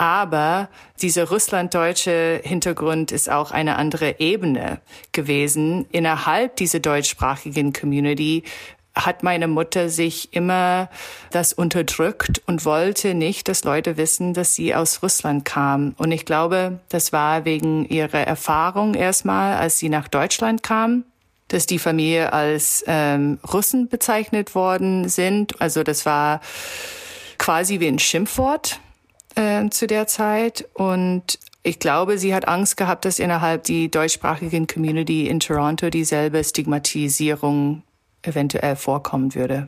Aber dieser russlanddeutsche Hintergrund ist auch eine andere Ebene gewesen. Innerhalb dieser deutschsprachigen Community hat meine Mutter sich immer das unterdrückt und wollte nicht, dass Leute wissen, dass sie aus Russland kam. Und ich glaube, das war wegen ihrer Erfahrung erstmal, als sie nach Deutschland kam, dass die Familie als ähm, Russen bezeichnet worden sind. Also das war quasi wie ein Schimpfwort äh, zu der Zeit. Und ich glaube, sie hat Angst gehabt, dass innerhalb die deutschsprachigen Community in Toronto dieselbe Stigmatisierung eventuell vorkommen würde.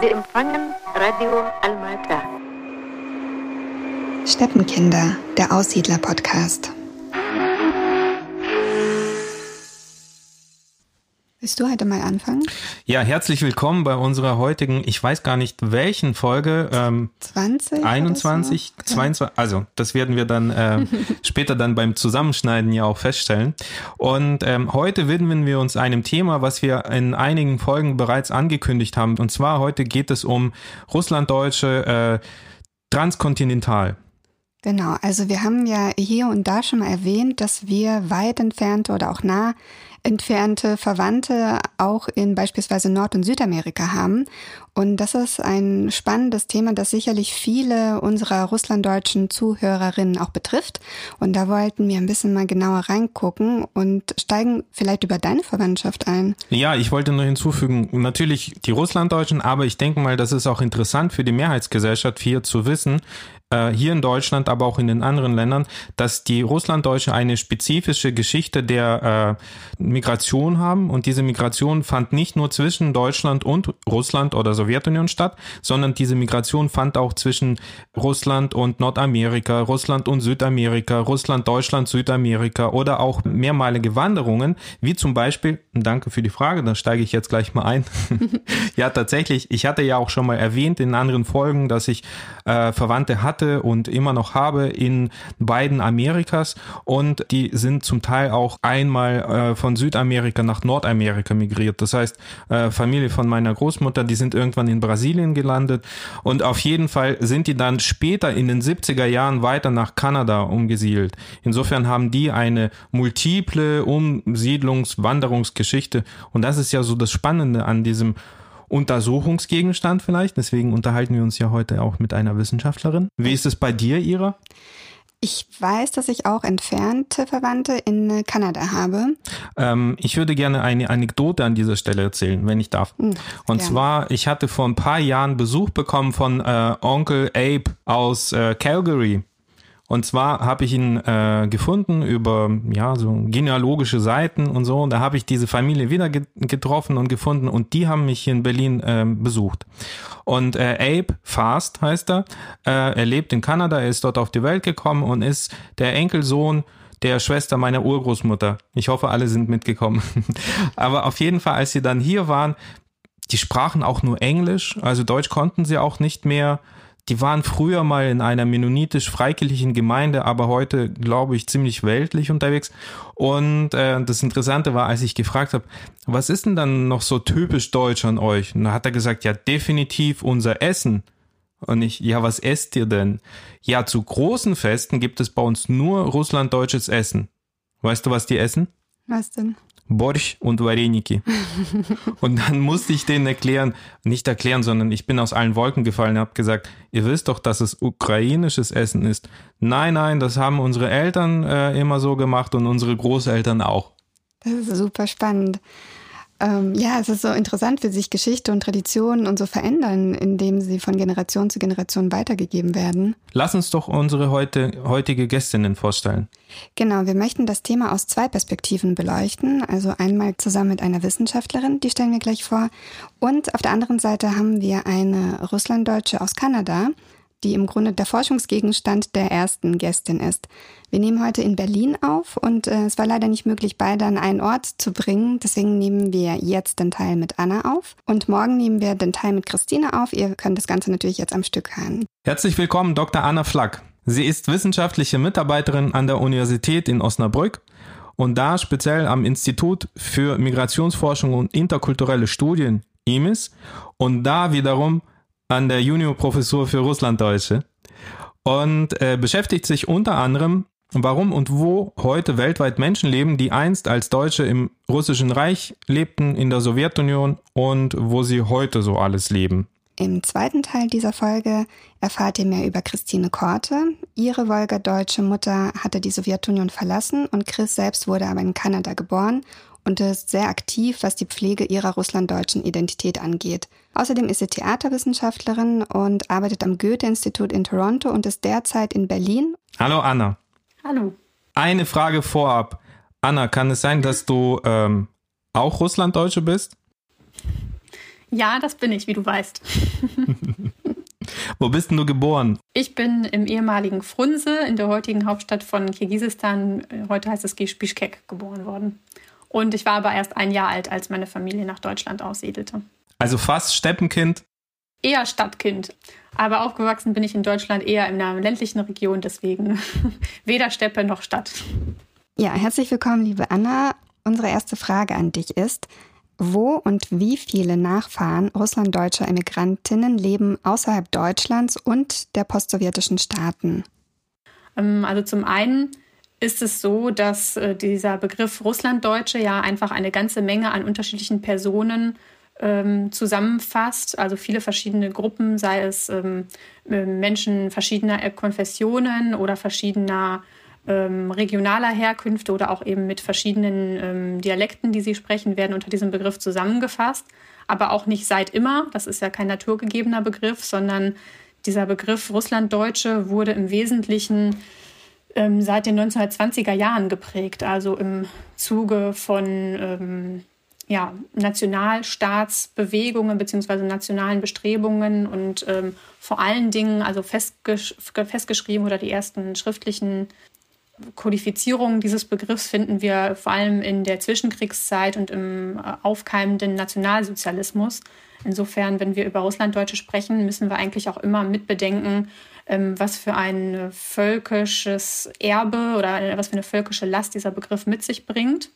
Sie empfangen Radio Almata. Steppenkinder, der Aussiedler-Podcast. Willst du heute mal anfangen? Ja, herzlich willkommen bei unserer heutigen, ich weiß gar nicht welchen Folge. Ähm, 20? 21, so? 22, also das werden wir dann äh, später dann beim Zusammenschneiden ja auch feststellen. Und ähm, heute widmen wir uns einem Thema, was wir in einigen Folgen bereits angekündigt haben. Und zwar heute geht es um Russlanddeutsche äh, transkontinental. Genau, also wir haben ja hier und da schon mal erwähnt, dass wir weit entfernte oder auch nah entfernte Verwandte auch in beispielsweise Nord- und Südamerika haben. Und das ist ein spannendes Thema, das sicherlich viele unserer russlanddeutschen Zuhörerinnen auch betrifft. Und da wollten wir ein bisschen mal genauer reingucken und steigen vielleicht über deine Verwandtschaft ein. Ja, ich wollte nur hinzufügen, natürlich die Russlanddeutschen, aber ich denke mal, das ist auch interessant für die Mehrheitsgesellschaft hier zu wissen, äh, hier in Deutschland, aber auch in den anderen Ländern, dass die Russlanddeutsche eine spezifische Geschichte der äh, Migration haben und diese Migration fand nicht nur zwischen Deutschland und Russland oder Sowjetunion statt, sondern diese Migration fand auch zwischen Russland und Nordamerika, Russland und Südamerika, Russland, Deutschland, Südamerika oder auch mehrmalige Wanderungen, wie zum Beispiel, danke für die Frage, da steige ich jetzt gleich mal ein. ja, tatsächlich, ich hatte ja auch schon mal erwähnt in anderen Folgen, dass ich äh, Verwandte hatte, und immer noch habe in beiden Amerikas und die sind zum Teil auch einmal äh, von Südamerika nach Nordamerika migriert. Das heißt, äh, Familie von meiner Großmutter, die sind irgendwann in Brasilien gelandet und auf jeden Fall sind die dann später in den 70er Jahren weiter nach Kanada umgesiedelt. Insofern haben die eine multiple Umsiedlungs-, Wanderungsgeschichte und das ist ja so das Spannende an diesem Untersuchungsgegenstand vielleicht. Deswegen unterhalten wir uns ja heute auch mit einer Wissenschaftlerin. Wie ist es bei dir, Ira? Ich weiß, dass ich auch entfernte Verwandte in Kanada habe. Ähm, ich würde gerne eine Anekdote an dieser Stelle erzählen, wenn ich darf. Mhm, Und gerne. zwar, ich hatte vor ein paar Jahren Besuch bekommen von äh, Onkel Abe aus äh, Calgary. Und zwar habe ich ihn äh, gefunden über ja so genealogische Seiten und so. Und da habe ich diese Familie wieder getroffen und gefunden und die haben mich hier in Berlin äh, besucht. Und äh, Abe Fast heißt er. Äh, er lebt in Kanada, er ist dort auf die Welt gekommen und ist der Enkelsohn der Schwester meiner Urgroßmutter. Ich hoffe, alle sind mitgekommen. Aber auf jeden Fall, als sie dann hier waren, die sprachen auch nur Englisch, also Deutsch konnten sie auch nicht mehr die waren früher mal in einer mennonitisch-freikirchlichen Gemeinde, aber heute, glaube ich, ziemlich weltlich unterwegs. Und äh, das Interessante war, als ich gefragt habe, was ist denn dann noch so typisch deutsch an euch? Und da hat er gesagt, ja, definitiv unser Essen. Und ich, ja, was esst ihr denn? Ja, zu großen Festen gibt es bei uns nur russlanddeutsches Essen. Weißt du, was die essen? Was denn? Borsch und Vareniki. und dann musste ich denen erklären, nicht erklären, sondern ich bin aus allen Wolken gefallen und habe gesagt, ihr wisst doch, dass es ukrainisches Essen ist. Nein, nein, das haben unsere Eltern äh, immer so gemacht und unsere Großeltern auch. Das ist super spannend. Ähm, ja, es ist so interessant, wie sich Geschichte und Traditionen und so verändern, indem sie von Generation zu Generation weitergegeben werden. Lass uns doch unsere heute, heutige Gästinnen vorstellen. Genau, wir möchten das Thema aus zwei Perspektiven beleuchten. Also einmal zusammen mit einer Wissenschaftlerin, die stellen wir gleich vor. Und auf der anderen Seite haben wir eine Russlanddeutsche aus Kanada, die im Grunde der Forschungsgegenstand der ersten Gästin ist. Wir nehmen heute in Berlin auf und äh, es war leider nicht möglich, beide an einen Ort zu bringen. Deswegen nehmen wir jetzt den Teil mit Anna auf und morgen nehmen wir den Teil mit Christine auf. Ihr könnt das Ganze natürlich jetzt am Stück hören. Herzlich willkommen, Dr. Anna Flack. Sie ist wissenschaftliche Mitarbeiterin an der Universität in Osnabrück und da speziell am Institut für Migrationsforschung und interkulturelle Studien IMIS und da wiederum an der Juniorprofessur für Russlanddeutsche und äh, beschäftigt sich unter anderem, warum und wo heute weltweit Menschen leben, die einst als Deutsche im Russischen Reich lebten, in der Sowjetunion und wo sie heute so alles leben. Im zweiten Teil dieser Folge erfahrt ihr mehr über Christine Korte. Ihre wolgadeutsche Mutter hatte die Sowjetunion verlassen und Chris selbst wurde aber in Kanada geboren und ist sehr aktiv, was die Pflege ihrer russlanddeutschen Identität angeht. Außerdem ist sie Theaterwissenschaftlerin und arbeitet am Goethe-Institut in Toronto und ist derzeit in Berlin. Hallo Anna. Hallo. Eine Frage vorab. Anna, kann es sein, dass du ähm, auch Russlanddeutsche bist? Ja, das bin ich, wie du weißt. Wo bist denn du geboren? Ich bin im ehemaligen Frunze in der heutigen Hauptstadt von Kirgisistan, heute heißt es Bishkek, geboren worden. Und ich war aber erst ein Jahr alt, als meine Familie nach Deutschland aussiedelte. Also fast Steppenkind? Eher Stadtkind. Aber aufgewachsen bin ich in Deutschland eher in einer ländlichen Region, deswegen weder Steppe noch Stadt. Ja, herzlich willkommen, liebe Anna. Unsere erste Frage an dich ist, wo und wie viele Nachfahren russlanddeutscher Emigrantinnen leben außerhalb Deutschlands und der postsowjetischen Staaten? Ähm, also zum einen ist es so, dass äh, dieser Begriff Russlanddeutsche ja einfach eine ganze Menge an unterschiedlichen Personen ähm, zusammenfasst, also viele verschiedene Gruppen, sei es ähm, Menschen verschiedener Konfessionen oder verschiedener ähm, regionaler Herkünfte oder auch eben mit verschiedenen ähm, Dialekten, die sie sprechen, werden unter diesem Begriff zusammengefasst. Aber auch nicht seit immer. Das ist ja kein naturgegebener Begriff, sondern dieser Begriff Russlanddeutsche wurde im Wesentlichen ähm, seit den 1920er Jahren geprägt, also im Zuge von ähm, ja, Nationalstaatsbewegungen bzw. nationalen Bestrebungen und ähm, vor allen Dingen also festgesch festgeschrieben oder die ersten schriftlichen Kodifizierung dieses Begriffs finden wir vor allem in der Zwischenkriegszeit und im äh, aufkeimenden Nationalsozialismus. Insofern, wenn wir über Russlanddeutsche sprechen, müssen wir eigentlich auch immer mitbedenken, was für ein völkisches Erbe oder was für eine völkische Last dieser Begriff mit sich bringt.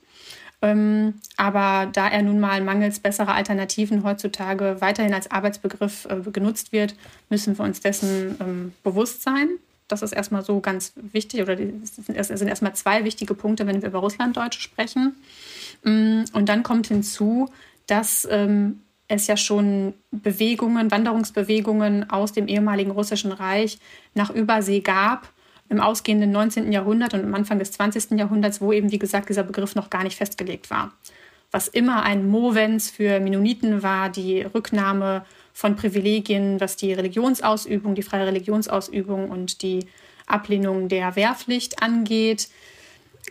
Ähm, aber da er nun mal mangels besserer Alternativen heutzutage weiterhin als Arbeitsbegriff äh, genutzt wird, müssen wir uns dessen ähm, bewusst sein. Das ist erstmal so ganz wichtig, oder es sind erstmal zwei wichtige Punkte, wenn wir über Russlanddeutsche sprechen. Mm, und dann kommt hinzu, dass ähm, es ja schon Bewegungen, Wanderungsbewegungen aus dem ehemaligen Russischen Reich nach Übersee gab, im ausgehenden 19. Jahrhundert und am Anfang des 20. Jahrhunderts, wo eben, wie gesagt, dieser Begriff noch gar nicht festgelegt war. Was immer ein Movens für Mennoniten war, die Rücknahme von Privilegien, was die Religionsausübung, die freie Religionsausübung und die Ablehnung der Wehrpflicht angeht.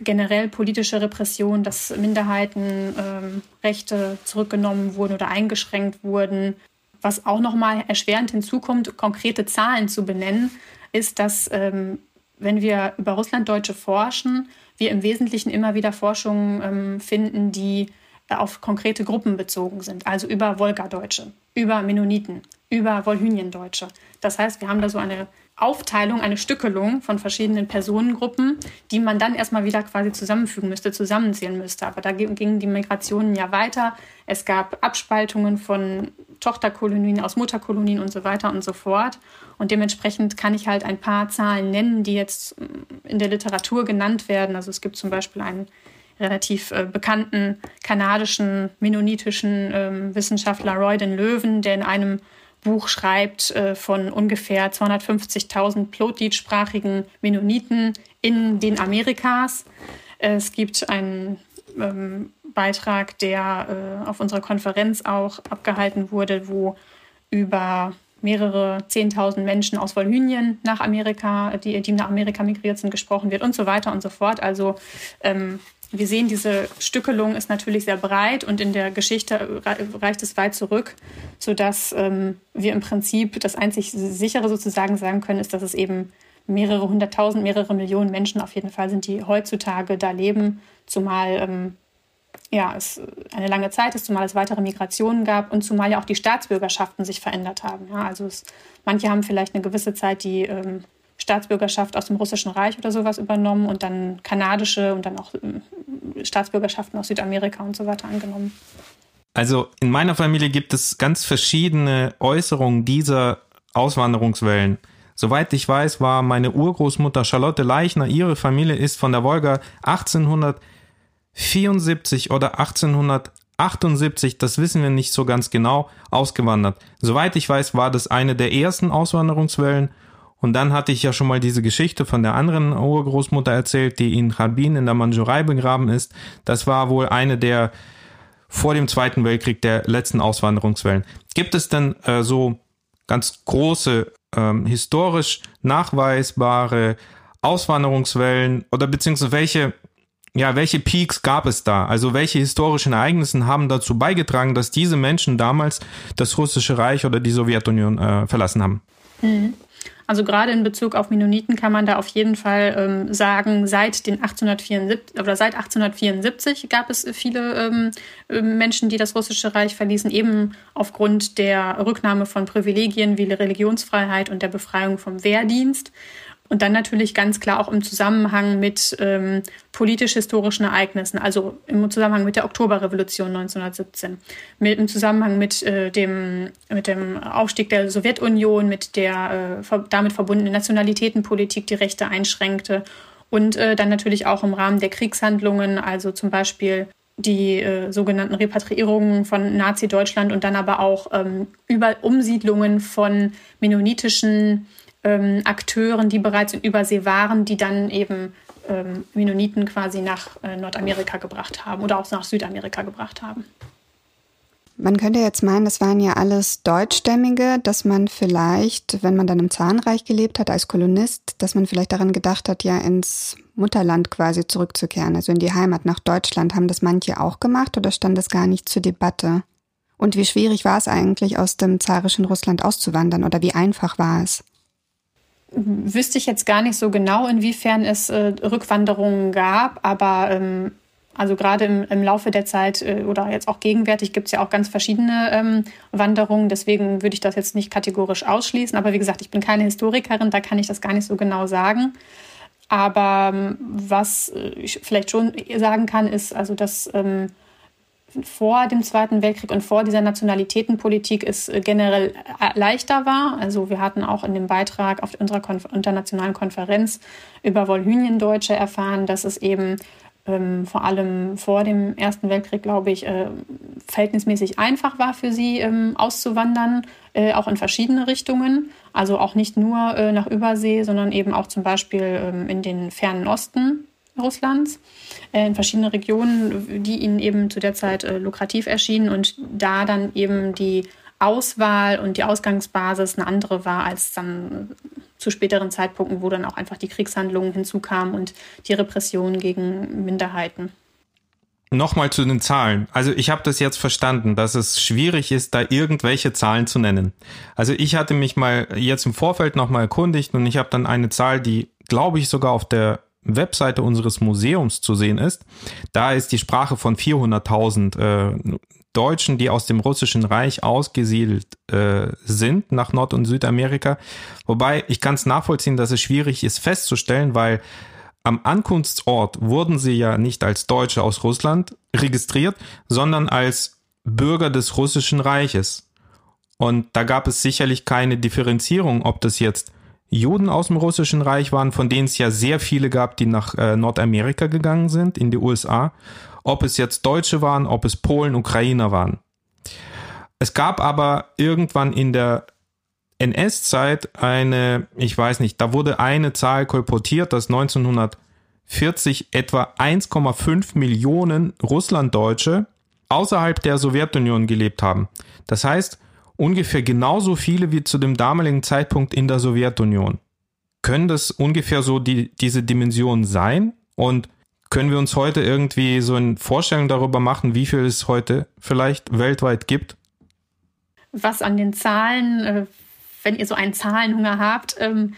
Generell politische Repression, dass Minderheitenrechte ähm, zurückgenommen wurden oder eingeschränkt wurden. Was auch nochmal erschwerend hinzukommt, konkrete Zahlen zu benennen, ist, dass ähm, wenn wir über Russlanddeutsche forschen, wir im Wesentlichen immer wieder Forschungen ähm, finden, die auf konkrete Gruppen bezogen sind, also über Wolgadeutsche, über Mennoniten, über Wolhyniendeutsche. Das heißt, wir haben da so eine Aufteilung, eine Stückelung von verschiedenen Personengruppen, die man dann erstmal wieder quasi zusammenfügen müsste, zusammenzählen müsste. Aber da gingen die Migrationen ja weiter. Es gab Abspaltungen von Tochterkolonien aus Mutterkolonien und so weiter und so fort. Und dementsprechend kann ich halt ein paar Zahlen nennen, die jetzt in der Literatur genannt werden. Also es gibt zum Beispiel einen relativ äh, bekannten kanadischen mennonitischen äh, Wissenschaftler Royden Löwen, der in einem Buch schreibt äh, von ungefähr 250.000 Plotlied-sprachigen Mennoniten in den Amerikas. Es gibt einen ähm, Beitrag, der äh, auf unserer Konferenz auch abgehalten wurde, wo über mehrere 10.000 Menschen aus Wolhynien nach Amerika, die, die nach Amerika migriert sind, gesprochen wird und so weiter und so fort. Also ähm, wir sehen, diese Stückelung ist natürlich sehr breit und in der Geschichte reicht es weit zurück, sodass ähm, wir im Prinzip das einzig sichere sozusagen sagen können, ist, dass es eben mehrere hunderttausend, mehrere Millionen Menschen auf jeden Fall sind, die heutzutage da leben, zumal ähm, ja, es eine lange Zeit ist, zumal es weitere Migrationen gab und zumal ja auch die Staatsbürgerschaften sich verändert haben. Ja, also es, manche haben vielleicht eine gewisse Zeit die ähm, Staatsbürgerschaft aus dem Russischen Reich oder sowas übernommen und dann kanadische und dann auch äh, Staatsbürgerschaften aus Südamerika und so weiter angenommen. Also in meiner Familie gibt es ganz verschiedene Äußerungen dieser Auswanderungswellen. Soweit ich weiß, war meine Urgroßmutter Charlotte Leichner, ihre Familie ist von der Wolga 1874 oder 1878, das wissen wir nicht so ganz genau, ausgewandert. Soweit ich weiß, war das eine der ersten Auswanderungswellen. Und dann hatte ich ja schon mal diese Geschichte von der anderen Urgroßmutter erzählt, die in Rabin in der Mandschurei begraben ist. Das war wohl eine der vor dem Zweiten Weltkrieg der letzten Auswanderungswellen. Gibt es denn äh, so ganz große ähm, historisch nachweisbare Auswanderungswellen oder beziehungsweise welche ja, welche Peaks gab es da? Also welche historischen Ereignisse haben dazu beigetragen, dass diese Menschen damals das russische Reich oder die Sowjetunion äh, verlassen haben? Mhm. Also gerade in Bezug auf Mennoniten kann man da auf jeden Fall ähm, sagen, seit den 1874 oder seit 1874 gab es viele ähm, äh, Menschen, die das russische Reich verließen, eben aufgrund der Rücknahme von Privilegien wie Religionsfreiheit und der Befreiung vom Wehrdienst. Und dann natürlich ganz klar auch im Zusammenhang mit ähm, politisch-historischen Ereignissen, also im Zusammenhang mit der Oktoberrevolution 1917, mit, im Zusammenhang mit, äh, dem, mit dem Aufstieg der Sowjetunion, mit der äh, damit verbundenen Nationalitätenpolitik, die Rechte einschränkte und äh, dann natürlich auch im Rahmen der Kriegshandlungen, also zum Beispiel die äh, sogenannten Repatriierungen von Nazi-Deutschland und dann aber auch ähm, über Umsiedlungen von mennonitischen ähm, Akteuren, die bereits in Übersee waren, die dann eben ähm, Mennoniten quasi nach äh, Nordamerika gebracht haben oder auch nach Südamerika gebracht haben. Man könnte jetzt meinen, das waren ja alles Deutschstämmige, dass man vielleicht, wenn man dann im Zahnreich gelebt hat als Kolonist, dass man vielleicht daran gedacht hat, ja ins Mutterland quasi zurückzukehren, also in die Heimat nach Deutschland. Haben das manche auch gemacht oder stand das gar nicht zur Debatte? Und wie schwierig war es eigentlich, aus dem zarischen Russland auszuwandern oder wie einfach war es? Wüsste ich jetzt gar nicht so genau, inwiefern es äh, Rückwanderungen gab, aber ähm, also gerade im, im, Laufe der Zeit äh, oder jetzt auch gegenwärtig gibt es ja auch ganz verschiedene ähm, Wanderungen. Deswegen würde ich das jetzt nicht kategorisch ausschließen. Aber wie gesagt, ich bin keine Historikerin, da kann ich das gar nicht so genau sagen. Aber ähm, was ich vielleicht schon sagen kann, ist also, dass ähm, vor dem Zweiten Weltkrieg und vor dieser Nationalitätenpolitik es äh, generell äh, leichter war. Also wir hatten auch in dem Beitrag auf unserer Konf internationalen Konferenz über Wolhyniendeutsche erfahren, dass es eben ähm, vor allem vor dem Ersten Weltkrieg, glaube ich, äh, verhältnismäßig einfach war für sie ähm, auszuwandern, äh, auch in verschiedene Richtungen. Also auch nicht nur äh, nach Übersee, sondern eben auch zum Beispiel ähm, in den fernen Osten Russlands äh, in verschiedene Regionen, die ihnen eben zu der Zeit äh, lukrativ erschienen und da dann eben die Auswahl und die Ausgangsbasis eine andere war als dann zu späteren Zeitpunkten, wo dann auch einfach die Kriegshandlungen hinzukamen und die Repressionen gegen Minderheiten. Nochmal zu den Zahlen. Also ich habe das jetzt verstanden, dass es schwierig ist, da irgendwelche Zahlen zu nennen. Also ich hatte mich mal jetzt im Vorfeld nochmal erkundigt und ich habe dann eine Zahl, die glaube ich sogar auf der Webseite unseres Museums zu sehen ist, da ist die Sprache von 400.000 äh, Deutschen, die aus dem Russischen Reich ausgesiedelt äh, sind nach Nord- und Südamerika. Wobei ich es nachvollziehen, dass es schwierig ist festzustellen, weil am Ankunftsort wurden sie ja nicht als Deutsche aus Russland registriert, sondern als Bürger des Russischen Reiches. Und da gab es sicherlich keine Differenzierung, ob das jetzt Juden aus dem Russischen Reich waren, von denen es ja sehr viele gab, die nach äh, Nordamerika gegangen sind, in die USA. Ob es jetzt Deutsche waren, ob es Polen, Ukrainer waren. Es gab aber irgendwann in der NS-Zeit eine, ich weiß nicht, da wurde eine Zahl kolportiert, dass 1940 etwa 1,5 Millionen Russlanddeutsche außerhalb der Sowjetunion gelebt haben. Das heißt, ungefähr genauso viele wie zu dem damaligen Zeitpunkt in der Sowjetunion. Können das ungefähr so die, diese Dimensionen sein? Und können wir uns heute irgendwie so eine Vorstellung darüber machen, wie viel es heute vielleicht weltweit gibt? Was an den Zahlen, äh, wenn ihr so einen Zahlenhunger habt, ähm,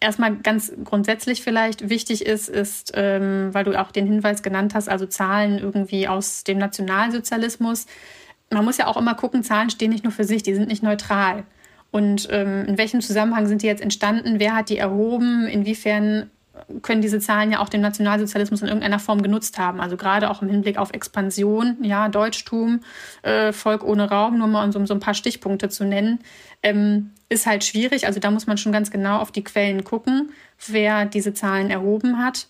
erstmal ganz grundsätzlich vielleicht wichtig ist, ist, ähm, weil du auch den Hinweis genannt hast, also Zahlen irgendwie aus dem Nationalsozialismus man muss ja auch immer gucken, Zahlen stehen nicht nur für sich, die sind nicht neutral. Und ähm, in welchem Zusammenhang sind die jetzt entstanden? Wer hat die erhoben? Inwiefern können diese Zahlen ja auch den Nationalsozialismus in irgendeiner Form genutzt haben. Also gerade auch im Hinblick auf Expansion, ja, Deutschtum, äh, Volk ohne Raum, nur mal um so, so ein paar Stichpunkte zu nennen, ähm, ist halt schwierig. Also da muss man schon ganz genau auf die Quellen gucken, wer diese Zahlen erhoben hat.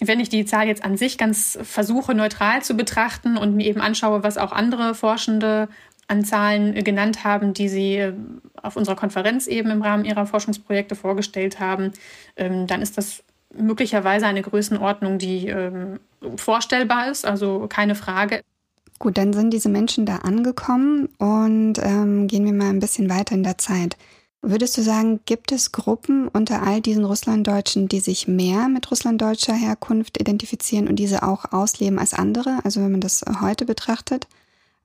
Wenn ich die Zahl jetzt an sich ganz versuche, neutral zu betrachten und mir eben anschaue, was auch andere Forschende an Zahlen genannt haben, die sie äh, auf unserer Konferenz eben im Rahmen ihrer Forschungsprojekte vorgestellt haben, ähm, dann ist das möglicherweise eine Größenordnung, die ähm, vorstellbar ist, also keine Frage. Gut, dann sind diese Menschen da angekommen und ähm, gehen wir mal ein bisschen weiter in der Zeit. Würdest du sagen, gibt es Gruppen unter all diesen Russlanddeutschen, die sich mehr mit russlanddeutscher Herkunft identifizieren und diese auch ausleben als andere? Also wenn man das heute betrachtet?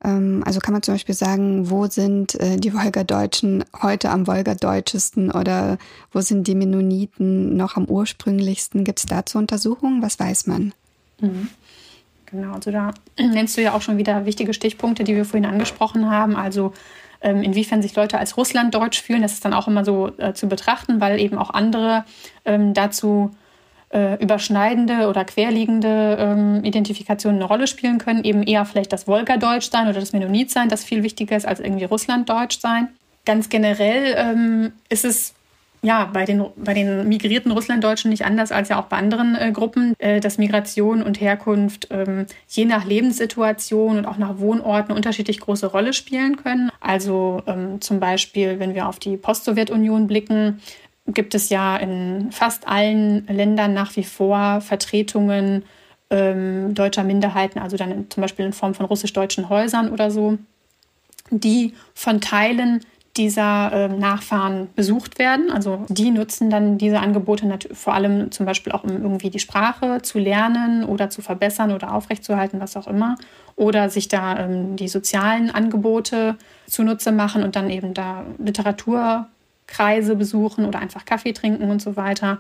Ähm, also kann man zum Beispiel sagen, wo sind äh, die Wolgadeutschen heute am Wolgadeutschesten oder wo sind die Mennoniten noch am ursprünglichsten? Gibt es dazu Untersuchungen? Was weiß man? Mhm. Genau, also da nennst du ja auch schon wieder wichtige Stichpunkte, die wir vorhin angesprochen haben. Also inwiefern sich Leute als Russlanddeutsch fühlen, das ist dann auch immer so äh, zu betrachten, weil eben auch andere ähm, dazu äh, überschneidende oder querliegende ähm, Identifikationen eine Rolle spielen können. Eben eher vielleicht das Wolgadeutsch sein oder das Mennonit sein, das viel wichtiger ist als irgendwie Russlanddeutsch sein. Ganz generell ähm, ist es ja, bei den, bei den migrierten Russlanddeutschen nicht anders als ja auch bei anderen äh, Gruppen, äh, dass Migration und Herkunft ähm, je nach Lebenssituation und auch nach Wohnorten unterschiedlich große Rolle spielen können. Also ähm, zum Beispiel, wenn wir auf die Post-Sowjetunion blicken, gibt es ja in fast allen Ländern nach wie vor Vertretungen ähm, deutscher Minderheiten, also dann in, zum Beispiel in Form von russisch-deutschen Häusern oder so, die von Teilen dieser äh, Nachfahren besucht werden. Also die nutzen dann diese Angebote vor allem zum Beispiel auch, um irgendwie die Sprache zu lernen oder zu verbessern oder aufrechtzuerhalten, was auch immer. Oder sich da ähm, die sozialen Angebote zunutze machen und dann eben da Literatur Kreise besuchen oder einfach Kaffee trinken und so weiter.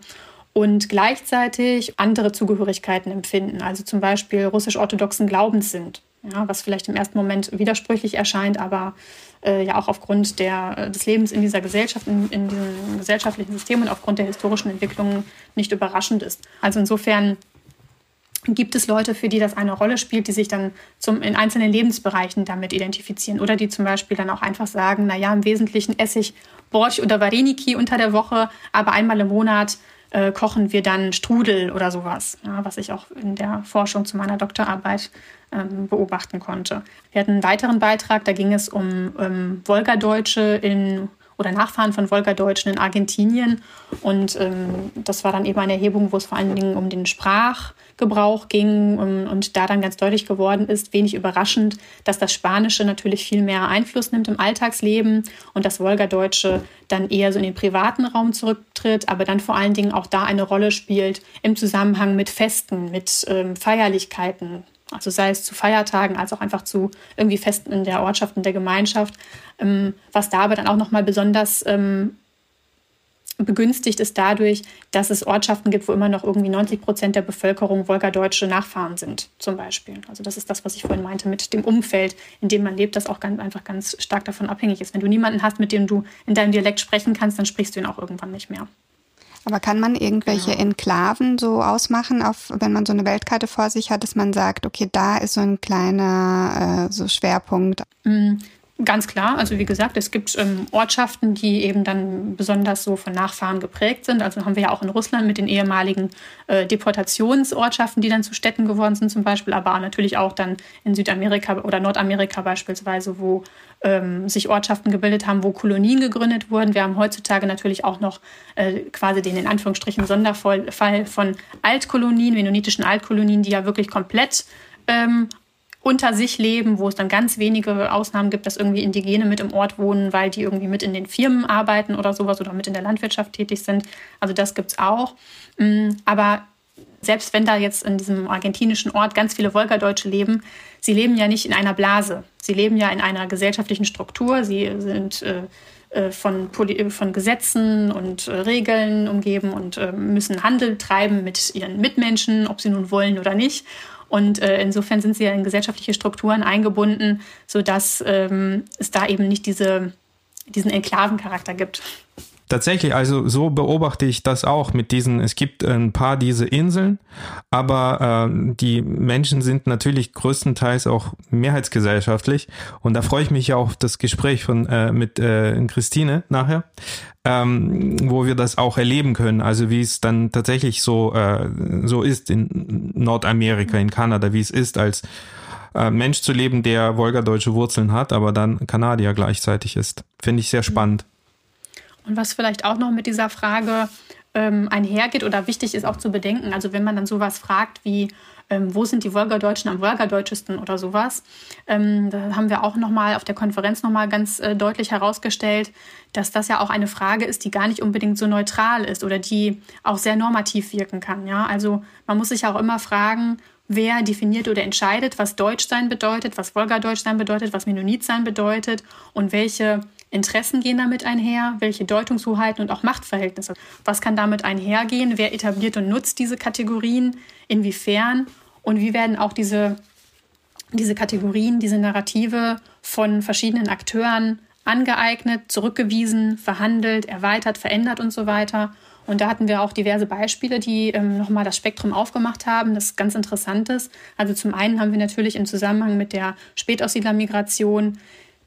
Und gleichzeitig andere Zugehörigkeiten empfinden, also zum Beispiel russisch-orthodoxen Glaubens sind, ja, was vielleicht im ersten Moment widersprüchlich erscheint, aber äh, ja auch aufgrund der, des Lebens in dieser Gesellschaft, in, in diesem gesellschaftlichen System und aufgrund der historischen Entwicklungen nicht überraschend ist. Also insofern gibt es Leute, für die das eine Rolle spielt, die sich dann zum, in einzelnen Lebensbereichen damit identifizieren oder die zum Beispiel dann auch einfach sagen, naja, im Wesentlichen esse ich Borsch oder Vareniki unter der Woche, aber einmal im Monat äh, kochen wir dann Strudel oder sowas, ja, was ich auch in der Forschung zu meiner Doktorarbeit ähm, beobachten konnte. Wir hatten einen weiteren Beitrag, da ging es um ähm, Wolgadeutsche in oder Nachfahren von Wolgadeutschen in Argentinien. Und ähm, das war dann eben eine Erhebung, wo es vor allen Dingen um den Sprachgebrauch ging um, und da dann ganz deutlich geworden ist, wenig überraschend, dass das Spanische natürlich viel mehr Einfluss nimmt im Alltagsleben und das Wolgadeutsche dann eher so in den privaten Raum zurücktritt, aber dann vor allen Dingen auch da eine Rolle spielt im Zusammenhang mit Festen, mit ähm, Feierlichkeiten, also sei es zu Feiertagen als auch einfach zu irgendwie Festen in der Ortschaft, in der Gemeinschaft. Ähm, was da aber dann auch nochmal besonders ähm, begünstigt ist dadurch, dass es Ortschaften gibt, wo immer noch irgendwie 90 Prozent der Bevölkerung wolgadeutsche Nachfahren sind, zum Beispiel. Also das ist das, was ich vorhin meinte mit dem Umfeld, in dem man lebt, das auch ganz, einfach ganz stark davon abhängig ist. Wenn du niemanden hast, mit dem du in deinem Dialekt sprechen kannst, dann sprichst du ihn auch irgendwann nicht mehr. Aber kann man irgendwelche genau. Enklaven so ausmachen, auf, wenn man so eine Weltkarte vor sich hat, dass man sagt, okay, da ist so ein kleiner äh, so Schwerpunkt? Ganz klar, also wie gesagt, es gibt ähm, Ortschaften, die eben dann besonders so von Nachfahren geprägt sind. Also haben wir ja auch in Russland mit den ehemaligen äh, Deportationsortschaften, die dann zu Städten geworden sind zum Beispiel, aber natürlich auch dann in Südamerika oder Nordamerika beispielsweise, wo ähm, sich Ortschaften gebildet haben, wo Kolonien gegründet wurden. Wir haben heutzutage natürlich auch noch äh, quasi den in Anführungsstrichen Sonderfall von Altkolonien, mennonitischen Altkolonien, die ja wirklich komplett ähm, unter sich leben, wo es dann ganz wenige Ausnahmen gibt, dass irgendwie Indigene mit im Ort wohnen, weil die irgendwie mit in den Firmen arbeiten oder sowas oder mit in der Landwirtschaft tätig sind. Also das gibt es auch. Mm, aber selbst wenn da jetzt in diesem argentinischen Ort ganz viele Wolgadeutsche leben, sie leben ja nicht in einer Blase. Sie leben ja in einer gesellschaftlichen Struktur. Sie sind äh, äh von, von, Gesetzen und äh, Regeln umgeben und äh, müssen Handel treiben mit ihren Mitmenschen, ob sie nun wollen oder nicht. Und äh, insofern sind sie ja in gesellschaftliche Strukturen eingebunden, sodass ähm, es da eben nicht diese, diesen Enklavencharakter gibt. Tatsächlich, also so beobachte ich das auch mit diesen, es gibt ein paar diese Inseln, aber äh, die Menschen sind natürlich größtenteils auch mehrheitsgesellschaftlich und da freue ich mich ja auf das Gespräch von äh, mit äh, Christine nachher, ähm, wo wir das auch erleben können, also wie es dann tatsächlich so äh, so ist in Nordamerika, in Kanada, wie es ist als äh, Mensch zu leben, der wolgadeutsche Wurzeln hat, aber dann Kanadier gleichzeitig ist. Finde ich sehr spannend. Und was vielleicht auch noch mit dieser Frage ähm, einhergeht oder wichtig ist auch zu bedenken, also wenn man dann sowas fragt wie, ähm, wo sind die Wolgadeutschen am Wolgadeutschesten oder sowas, ähm, da haben wir auch nochmal auf der Konferenz nochmal ganz äh, deutlich herausgestellt, dass das ja auch eine Frage ist, die gar nicht unbedingt so neutral ist oder die auch sehr normativ wirken kann. Ja? Also man muss sich auch immer fragen, wer definiert oder entscheidet, was Deutschsein bedeutet, was Wolgadeutschsein bedeutet, was Mennonitsein bedeutet und welche Interessen gehen damit einher, welche Deutungshoheiten und auch Machtverhältnisse. Was kann damit einhergehen? Wer etabliert und nutzt diese Kategorien? Inwiefern? Und wie werden auch diese, diese Kategorien, diese Narrative von verschiedenen Akteuren angeeignet, zurückgewiesen, verhandelt, erweitert, verändert und so weiter? Und da hatten wir auch diverse Beispiele, die ähm, nochmal das Spektrum aufgemacht haben, das ganz interessant ist. Also zum einen haben wir natürlich im Zusammenhang mit der Spätaussiedlermigration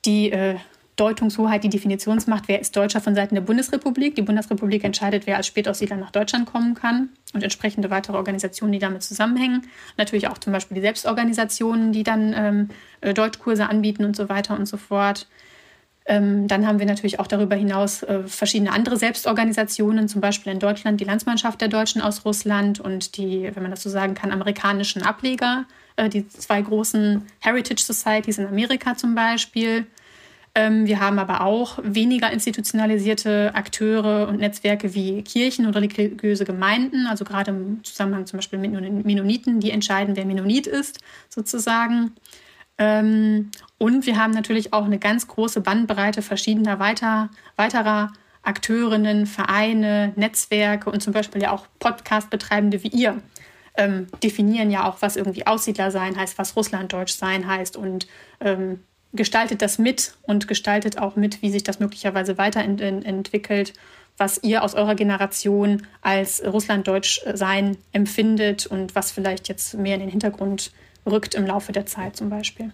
die äh, Deutungshoheit, die Definitionsmacht, wer ist Deutscher von Seiten der Bundesrepublik. Die Bundesrepublik entscheidet, wer als Spätaussiedler nach Deutschland kommen kann und entsprechende weitere Organisationen, die damit zusammenhängen. Natürlich auch zum Beispiel die Selbstorganisationen, die dann ähm, äh, Deutschkurse anbieten und so weiter und so fort. Ähm, dann haben wir natürlich auch darüber hinaus äh, verschiedene andere Selbstorganisationen, zum Beispiel in Deutschland die Landsmannschaft der Deutschen aus Russland und die, wenn man das so sagen kann, amerikanischen Ableger, äh, die zwei großen Heritage Societies in Amerika zum Beispiel. Ähm, wir haben aber auch weniger institutionalisierte Akteure und Netzwerke wie Kirchen oder religiöse Gemeinden, also gerade im Zusammenhang zum Beispiel mit Mennoniten, die entscheiden, wer Mennonit ist, sozusagen. Ähm, und wir haben natürlich auch eine ganz große Bandbreite verschiedener weiter, weiterer Akteurinnen, Vereine, Netzwerke und zum Beispiel ja auch Podcast-Betreibende wie ihr ähm, definieren ja auch, was irgendwie Aussiedler sein heißt, was Russlanddeutsch sein heißt und ähm, gestaltet das mit und gestaltet auch mit, wie sich das möglicherweise weiterentwickelt, was ihr aus eurer Generation als Russlanddeutsch sein empfindet und was vielleicht jetzt mehr in den Hintergrund rückt im Laufe der Zeit zum Beispiel.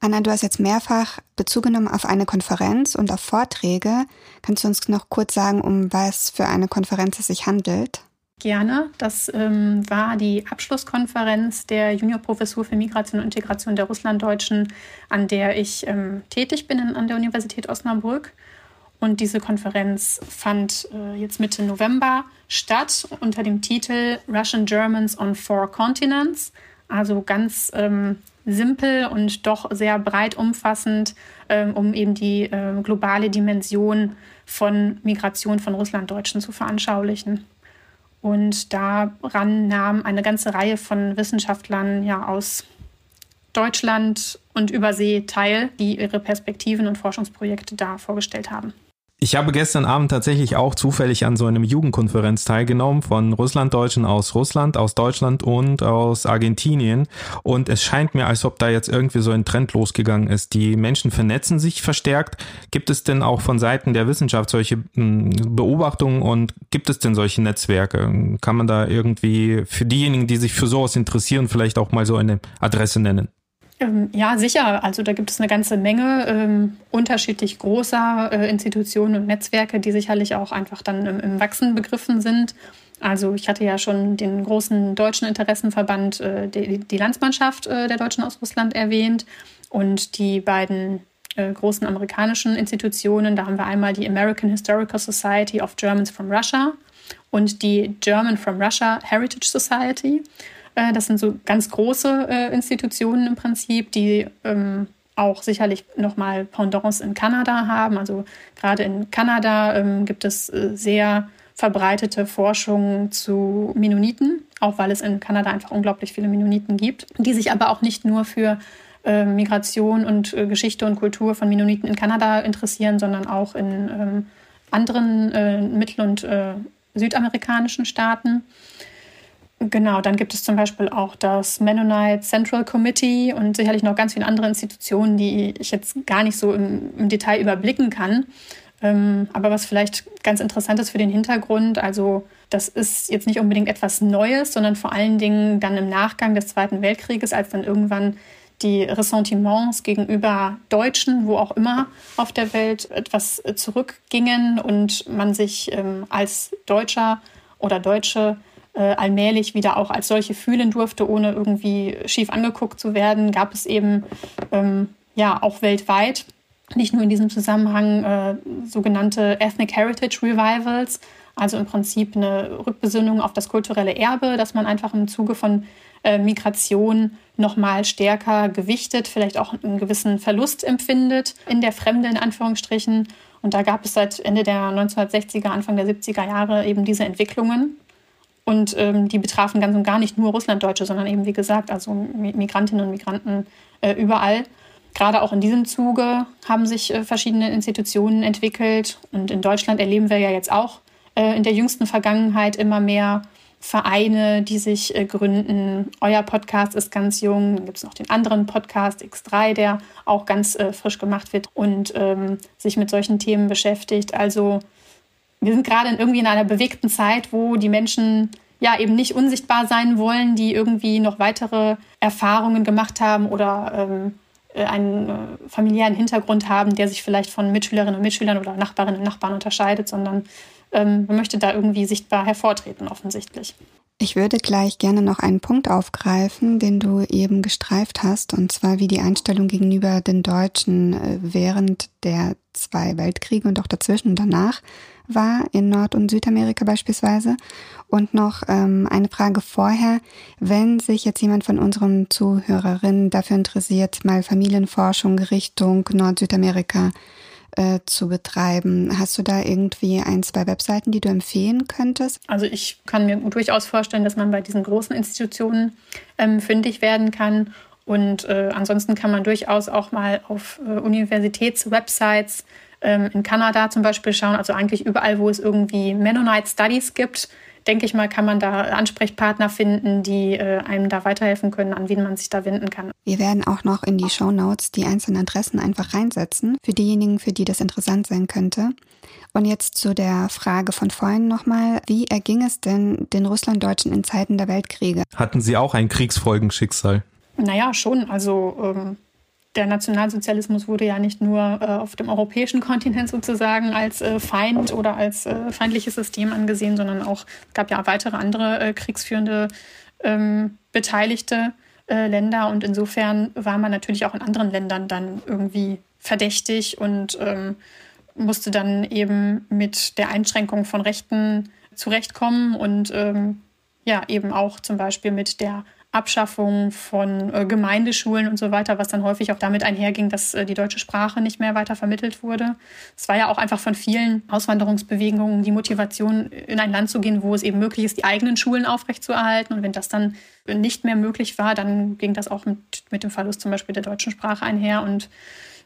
Anna, du hast jetzt mehrfach Bezug genommen auf eine Konferenz und auf Vorträge. Kannst du uns noch kurz sagen, um was für eine Konferenz es sich handelt? Gerne. Das ähm, war die Abschlusskonferenz der Juniorprofessur für Migration und Integration der Russlanddeutschen, an der ich ähm, tätig bin an der Universität Osnabrück. Und diese Konferenz fand äh, jetzt Mitte November statt unter dem Titel Russian Germans on Four Continents. Also ganz ähm, simpel und doch sehr breit umfassend, ähm, um eben die äh, globale Dimension von Migration von Russlanddeutschen zu veranschaulichen. Und daran nahm eine ganze Reihe von Wissenschaftlern ja aus Deutschland und Übersee teil, die ihre Perspektiven und Forschungsprojekte da vorgestellt haben. Ich habe gestern Abend tatsächlich auch zufällig an so einem Jugendkonferenz teilgenommen von Russlanddeutschen aus Russland, aus Deutschland und aus Argentinien. Und es scheint mir, als ob da jetzt irgendwie so ein Trend losgegangen ist. Die Menschen vernetzen sich verstärkt. Gibt es denn auch von Seiten der Wissenschaft solche hm, Beobachtungen und gibt es denn solche Netzwerke? Kann man da irgendwie für diejenigen, die sich für sowas interessieren, vielleicht auch mal so eine Adresse nennen? Ähm, ja, sicher. Also da gibt es eine ganze Menge ähm, unterschiedlich großer äh, Institutionen und Netzwerke, die sicherlich auch einfach dann im, im, Wachsen begriffen sind. Also ich hatte ja schon den großen deutschen Interessenverband, äh, die, die, Landsmannschaft äh, der Deutschen aus Russland erwähnt und die beiden äh, großen amerikanischen Institutionen. Da haben wir einmal die American Historical Society of Germans from Russia und die German from Russia Heritage Society. Äh, das sind so ganz große äh, Institutionen im Prinzip, die ähm, auch sicherlich nochmal Pendants in Kanada haben. Also gerade in Kanada ähm, gibt es äh, sehr verbreitete Forschung zu Mennoniten, auch weil es in Kanada einfach unglaublich viele Mennoniten gibt, die sich aber auch nicht nur für äh, Migration und äh, Geschichte und Kultur von Mennoniten in Kanada interessieren, sondern auch in ähm, anderen äh, mittel- und südamerikanischen Staaten. Genau, dann gibt es zum Beispiel auch das Mennonite Central Committee und sicherlich noch ganz viele andere Institutionen, die ich jetzt gar nicht so im, im Detail überblicken kann. Ähm, aber was vielleicht ganz interessant ist für den Hintergrund, also das ist jetzt nicht unbedingt etwas Neues, sondern vor allen Dingen dann im Nachgang des Zweiten Weltkrieges, als dann irgendwann die Ressentiments gegenüber Deutschen, wo auch immer auf der Welt, etwas zurückgingen und man sich ähm, als Deutscher oder Deutsche äh, allmählich wieder auch als solche fühlen durfte, ohne irgendwie schief angeguckt zu werden, gab es eben ähm, ja auch weltweit, nicht nur in diesem Zusammenhang, äh, sogenannte Ethnic Heritage Revivals, also im Prinzip eine Rückbesinnung auf das kulturelle Erbe, dass man einfach im Zuge von äh, Migration noch mal stärker gewichtet, vielleicht auch einen gewissen Verlust empfindet in der Fremde in Anführungsstrichen. Und da gab es seit Ende der 1960er, Anfang der 70er Jahre eben diese Entwicklungen. Und ähm, die betrafen ganz und gar nicht nur Russlanddeutsche, sondern eben, wie gesagt, also Migrantinnen und Migranten äh, überall. Gerade auch in diesem Zuge haben sich äh, verschiedene Institutionen entwickelt. Und in Deutschland erleben wir ja jetzt auch äh, in der jüngsten Vergangenheit immer mehr Vereine, die sich äh, gründen. Euer Podcast ist ganz jung. Dann gibt es noch den anderen Podcast X3, der auch ganz äh, frisch gemacht wird und ähm, sich mit solchen Themen beschäftigt. Also wir sind gerade in irgendwie in einer bewegten Zeit, wo die Menschen ja eben nicht unsichtbar sein wollen, die irgendwie noch weitere Erfahrungen gemacht haben oder ähm, äh, einen äh, familiären Hintergrund haben, der sich vielleicht von Mitschülerinnen und Mitschülern oder Nachbarinnen und Nachbarn unterscheidet, sondern ähm, man möchte da irgendwie sichtbar hervortreten, offensichtlich. Ich würde gleich gerne noch einen Punkt aufgreifen, den du eben gestreift hast, und zwar wie die Einstellung gegenüber den Deutschen äh, während der zwei Weltkriege und auch dazwischen und danach war, in Nord- und Südamerika beispielsweise. Und noch ähm, eine Frage vorher, wenn sich jetzt jemand von unseren Zuhörerinnen dafür interessiert, mal Familienforschung Richtung Nord-Südamerika äh, zu betreiben. Hast du da irgendwie ein, zwei Webseiten, die du empfehlen könntest? Also ich kann mir durchaus vorstellen, dass man bei diesen großen Institutionen ähm, fündig werden kann. Und äh, ansonsten kann man durchaus auch mal auf äh, Universitätswebsites ähm, in Kanada zum Beispiel schauen, also eigentlich überall, wo es irgendwie Mennonite Studies gibt, denke ich mal, kann man da Ansprechpartner finden, die äh, einem da weiterhelfen können, an wen man sich da wenden kann. Wir werden auch noch in die Show Notes die einzelnen Adressen einfach reinsetzen, für diejenigen, für die das interessant sein könnte. Und jetzt zu der Frage von vorhin nochmal. Wie erging es denn den Russlanddeutschen in Zeiten der Weltkriege? Hatten sie auch ein Kriegsfolgenschicksal? Naja, schon. Also ähm, der Nationalsozialismus wurde ja nicht nur äh, auf dem europäischen Kontinent sozusagen als äh, Feind oder als äh, feindliches System angesehen, sondern auch es gab ja weitere andere äh, kriegsführende ähm, beteiligte äh, Länder. Und insofern war man natürlich auch in anderen Ländern dann irgendwie verdächtig und ähm, musste dann eben mit der Einschränkung von Rechten zurechtkommen und ähm, ja eben auch zum Beispiel mit der Abschaffung von äh, Gemeindeschulen und so weiter, was dann häufig auch damit einherging, dass äh, die deutsche Sprache nicht mehr weiter vermittelt wurde. Es war ja auch einfach von vielen Auswanderungsbewegungen die Motivation, in ein Land zu gehen, wo es eben möglich ist, die eigenen Schulen aufrechtzuerhalten. Und wenn das dann nicht mehr möglich war, dann ging das auch mit, mit dem Verlust zum Beispiel der deutschen Sprache einher. Und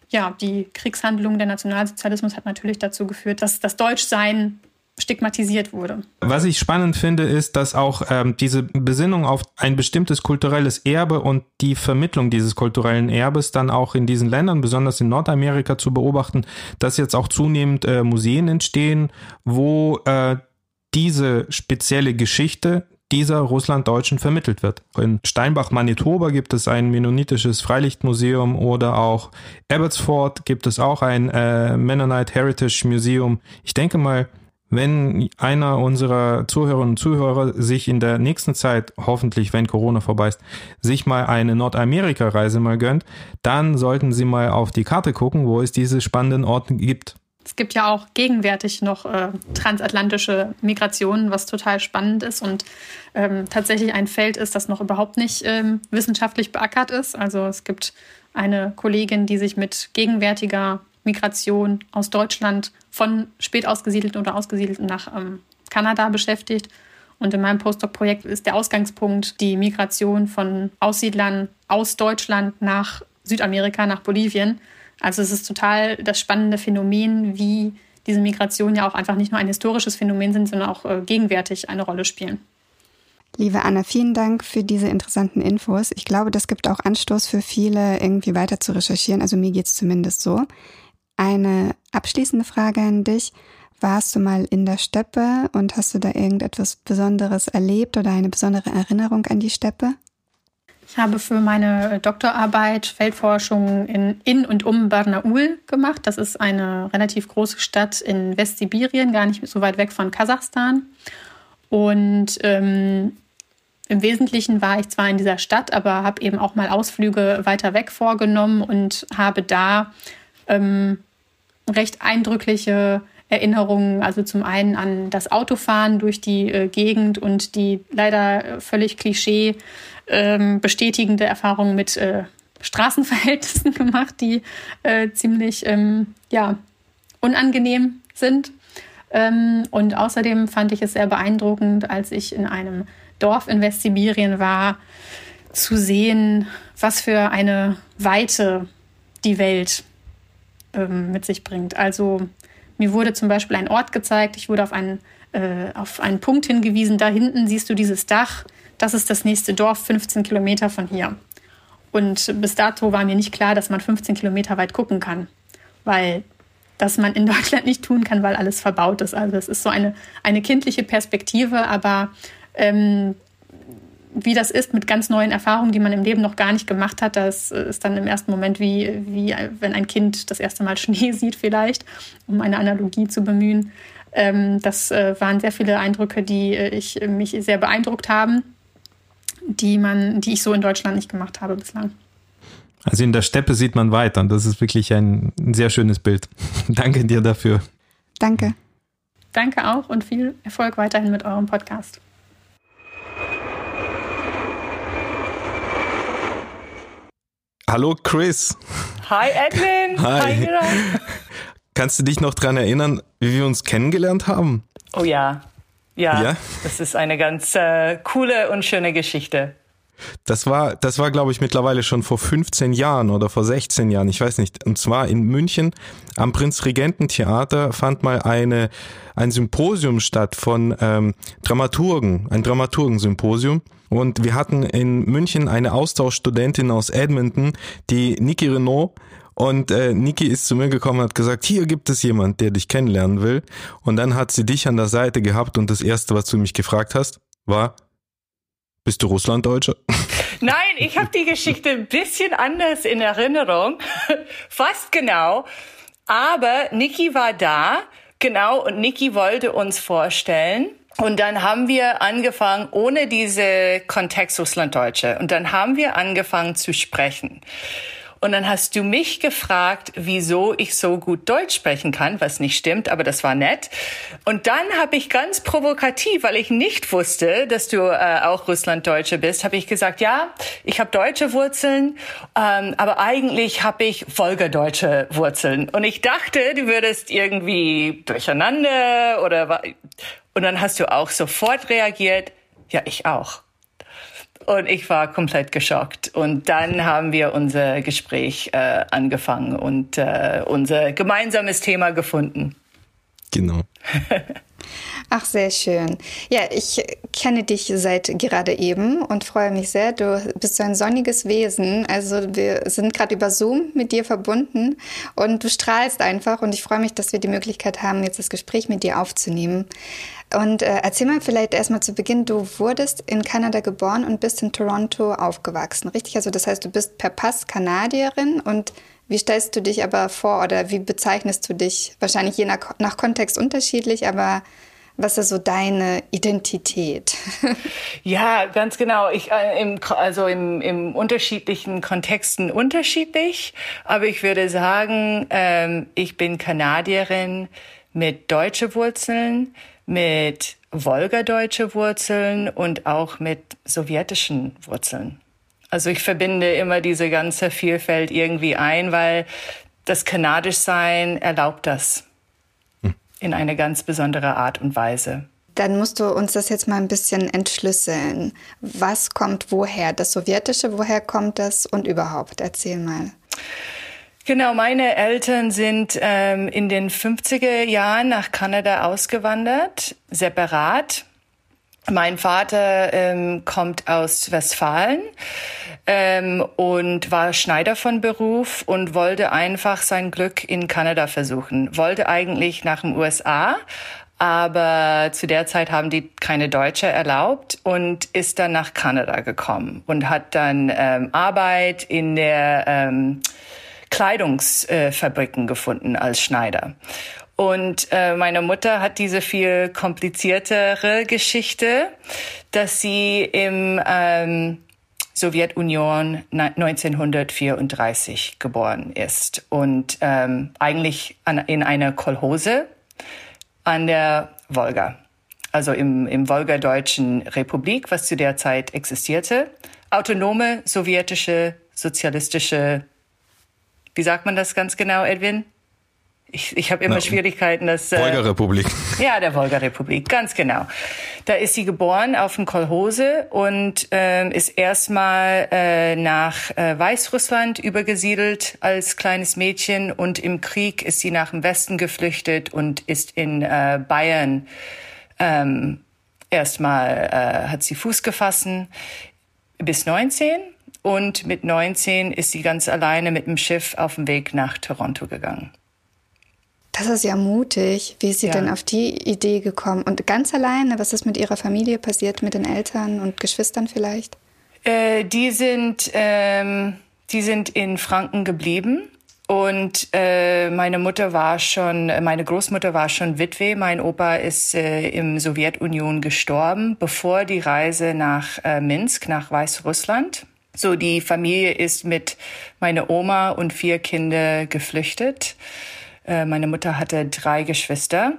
ja, die Kriegshandlung der Nationalsozialismus hat natürlich dazu geführt, dass das Deutschsein stigmatisiert wurde. Was ich spannend finde, ist, dass auch ähm, diese Besinnung auf ein bestimmtes kulturelles Erbe und die Vermittlung dieses kulturellen Erbes dann auch in diesen Ländern, besonders in Nordamerika, zu beobachten, dass jetzt auch zunehmend äh, Museen entstehen, wo äh, diese spezielle Geschichte dieser Russlanddeutschen vermittelt wird. In Steinbach, Manitoba gibt es ein mennonitisches Freilichtmuseum oder auch Abbotsford gibt es auch ein äh, Mennonite Heritage Museum. Ich denke mal, wenn einer unserer Zuhörerinnen und Zuhörer sich in der nächsten Zeit, hoffentlich, wenn Corona vorbei ist, sich mal eine Nordamerika-Reise mal gönnt, dann sollten Sie mal auf die Karte gucken, wo es diese spannenden Orte gibt. Es gibt ja auch gegenwärtig noch äh, transatlantische Migrationen, was total spannend ist und ähm, tatsächlich ein Feld ist, das noch überhaupt nicht ähm, wissenschaftlich beackert ist. Also es gibt eine Kollegin, die sich mit gegenwärtiger Migration aus Deutschland von spät ausgesiedelten oder ausgesiedelten nach ähm, Kanada beschäftigt. Und in meinem Postdoc-Projekt ist der Ausgangspunkt die Migration von Aussiedlern aus Deutschland nach Südamerika, nach Bolivien. Also es ist total das spannende Phänomen, wie diese Migrationen ja auch einfach nicht nur ein historisches Phänomen sind, sondern auch äh, gegenwärtig eine Rolle spielen. Liebe Anna, vielen Dank für diese interessanten Infos. Ich glaube, das gibt auch Anstoß für viele, irgendwie weiter zu recherchieren. Also mir geht es zumindest so. Eine abschließende Frage an dich. Warst du mal in der Steppe und hast du da irgendetwas Besonderes erlebt oder eine besondere Erinnerung an die Steppe? Ich habe für meine Doktorarbeit Feldforschung in, in und um Barnaul gemacht. Das ist eine relativ große Stadt in Westsibirien, gar nicht so weit weg von Kasachstan. Und ähm, im Wesentlichen war ich zwar in dieser Stadt, aber habe eben auch mal Ausflüge weiter weg vorgenommen und habe da ähm, recht eindrückliche Erinnerungen, also zum einen an das Autofahren durch die äh, Gegend und die leider völlig Klischee ähm, bestätigende Erfahrungen mit äh, Straßenverhältnissen gemacht, die äh, ziemlich ähm, ja, unangenehm sind. Ähm, und außerdem fand ich es sehr beeindruckend, als ich in einem Dorf in Westsibirien war, zu sehen, was für eine Weite die Welt ähm, mit sich bringt. Also mir wurde zum Beispiel ein Ort gezeigt, ich wurde auf einen, äh, auf einen Punkt hingewiesen, da hinten siehst du dieses Dach, das ist das nächste Dorf, 15 Kilometer von hier. Und bis dato war mir nicht klar, dass man 15 Kilometer weit gucken kann, weil das man in Deutschland nicht tun kann, weil alles verbaut ist. Also es ist so eine, eine kindliche Perspektive, aber ähm, wie das ist mit ganz neuen Erfahrungen, die man im Leben noch gar nicht gemacht hat. Das ist dann im ersten Moment wie, wie wenn ein Kind das erste Mal Schnee sieht vielleicht, um eine Analogie zu bemühen. Ähm, das äh, waren sehr viele Eindrücke, die äh, ich, mich sehr beeindruckt haben, die, man, die ich so in Deutschland nicht gemacht habe bislang. Also in der Steppe sieht man weiter und das ist wirklich ein, ein sehr schönes Bild. Danke dir dafür. Danke. Danke auch und viel Erfolg weiterhin mit eurem Podcast. Hallo Chris. Hi Edwin. Hi. Hi Kannst du dich noch daran erinnern, wie wir uns kennengelernt haben? Oh ja. ja. Ja? Das ist eine ganz äh, coole und schöne Geschichte. Das war, das war, glaube ich, mittlerweile schon vor 15 Jahren oder vor 16 Jahren, ich weiß nicht. Und zwar in München am Prinzregententheater fand mal eine, ein Symposium statt von ähm, Dramaturgen, ein Dramaturgensymposium. Und wir hatten in München eine Austauschstudentin aus Edmonton, die Niki Renault. Und äh, Niki ist zu mir gekommen und hat gesagt, hier gibt es jemand, der dich kennenlernen will. Und dann hat sie dich an der Seite gehabt und das Erste, was du mich gefragt hast, war, bist du Russlanddeutscher? Nein, ich habe die Geschichte ein bisschen anders in Erinnerung. Fast genau. Aber Niki war da, genau, und Niki wollte uns vorstellen. Und dann haben wir angefangen, ohne diese Kontext Russlanddeutsche. Und dann haben wir angefangen zu sprechen. Und dann hast du mich gefragt, wieso ich so gut Deutsch sprechen kann, was nicht stimmt, aber das war nett. Und dann habe ich ganz provokativ, weil ich nicht wusste, dass du äh, auch Russlanddeutsche bist, habe ich gesagt, ja, ich habe deutsche Wurzeln, ähm, aber eigentlich habe ich Volgerdeutsche Wurzeln. Und ich dachte, du würdest irgendwie durcheinander oder und dann hast du auch sofort reagiert, ja, ich auch. Und ich war komplett geschockt. Und dann haben wir unser Gespräch äh, angefangen und äh, unser gemeinsames Thema gefunden. Genau. Ach, sehr schön. Ja, ich kenne dich seit gerade eben und freue mich sehr. Du bist so ein sonniges Wesen. Also wir sind gerade über Zoom mit dir verbunden und du strahlst einfach und ich freue mich, dass wir die Möglichkeit haben, jetzt das Gespräch mit dir aufzunehmen. Und äh, erzähl mal vielleicht erstmal zu Beginn, du wurdest in Kanada geboren und bist in Toronto aufgewachsen, richtig? Also das heißt, du bist per Pass Kanadierin und wie stellst du dich aber vor oder wie bezeichnest du dich? Wahrscheinlich je nach, nach Kontext unterschiedlich, aber was ist so deine Identität? ja, ganz genau. Ich, äh, im, also im, im unterschiedlichen Kontexten unterschiedlich, aber ich würde sagen, ähm, ich bin Kanadierin mit deutsche Wurzeln, mit wolgadeutsche Wurzeln und auch mit sowjetischen Wurzeln. Also ich verbinde immer diese ganze Vielfalt irgendwie ein, weil das Kanadischsein erlaubt das hm. in eine ganz besondere Art und Weise. Dann musst du uns das jetzt mal ein bisschen entschlüsseln. Was kommt woher? Das Sowjetische, woher kommt das und überhaupt? Erzähl mal. Genau, meine Eltern sind ähm, in den 50er Jahren nach Kanada ausgewandert, separat. Mein Vater ähm, kommt aus Westfalen ähm, und war Schneider von Beruf und wollte einfach sein Glück in Kanada versuchen. Wollte eigentlich nach den USA, aber zu der Zeit haben die keine Deutsche erlaubt und ist dann nach Kanada gekommen und hat dann ähm, Arbeit in der ähm, Kleidungsfabriken gefunden als Schneider. Und äh, meine Mutter hat diese viel kompliziertere Geschichte, dass sie im ähm, Sowjetunion 1934 geboren ist und ähm, eigentlich an, in einer Kolhose an der Wolga, also im, im Wolgadeutschen Republik, was zu der Zeit existierte. Autonome sowjetische sozialistische, wie sagt man das ganz genau, Edwin? Ich, ich habe immer Na, Schwierigkeiten, dass. Äh, Wolga-Republik. Ja, der Wolga-Republik, ganz genau. Da ist sie geboren auf dem Kolhose und äh, ist erstmal äh, nach äh, Weißrussland übergesiedelt als kleines Mädchen und im Krieg ist sie nach dem Westen geflüchtet und ist in äh, Bayern ähm, erstmal äh, hat sie Fuß gefasst bis 19 und mit 19 ist sie ganz alleine mit dem Schiff auf dem Weg nach Toronto gegangen. Das ist ja mutig. Wie ist sie ja. denn auf die Idee gekommen? Und ganz alleine, was ist mit ihrer Familie passiert, mit den Eltern und Geschwistern vielleicht? Äh, die sind, ähm, die sind in Franken geblieben. Und äh, meine Mutter war schon, meine Großmutter war schon Witwe. Mein Opa ist äh, im Sowjetunion gestorben, bevor die Reise nach äh, Minsk, nach Weißrussland. So, die Familie ist mit meiner Oma und vier Kinder geflüchtet. Äh, meine Mutter hatte drei Geschwister.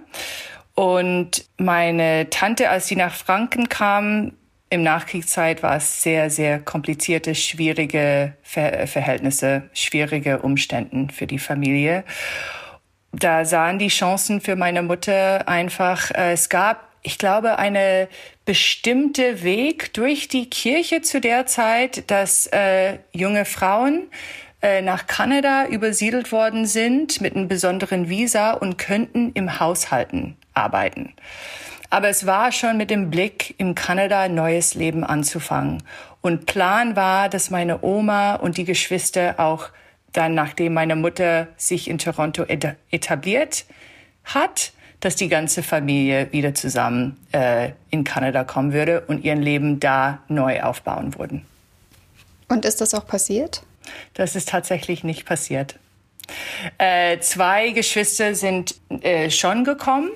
Und meine Tante, als sie nach Franken kam, im Nachkriegszeit war es sehr, sehr komplizierte, schwierige Ver Verhältnisse, schwierige Umstände für die Familie. Da sahen die Chancen für meine Mutter einfach, äh, es gab, ich glaube, eine bestimmte Weg durch die Kirche zu der Zeit, dass äh, junge Frauen äh, nach Kanada übersiedelt worden sind mit einem besonderen Visa und könnten im Haushalten arbeiten. Aber es war schon mit dem Blick, im Kanada neues Leben anzufangen. Und Plan war, dass meine Oma und die Geschwister auch dann, nachdem meine Mutter sich in Toronto etabliert hat, dass die ganze Familie wieder zusammen äh, in Kanada kommen würde und ihren Leben da neu aufbauen würden. Und ist das auch passiert? Das ist tatsächlich nicht passiert. Äh, zwei Geschwister sind äh, schon gekommen.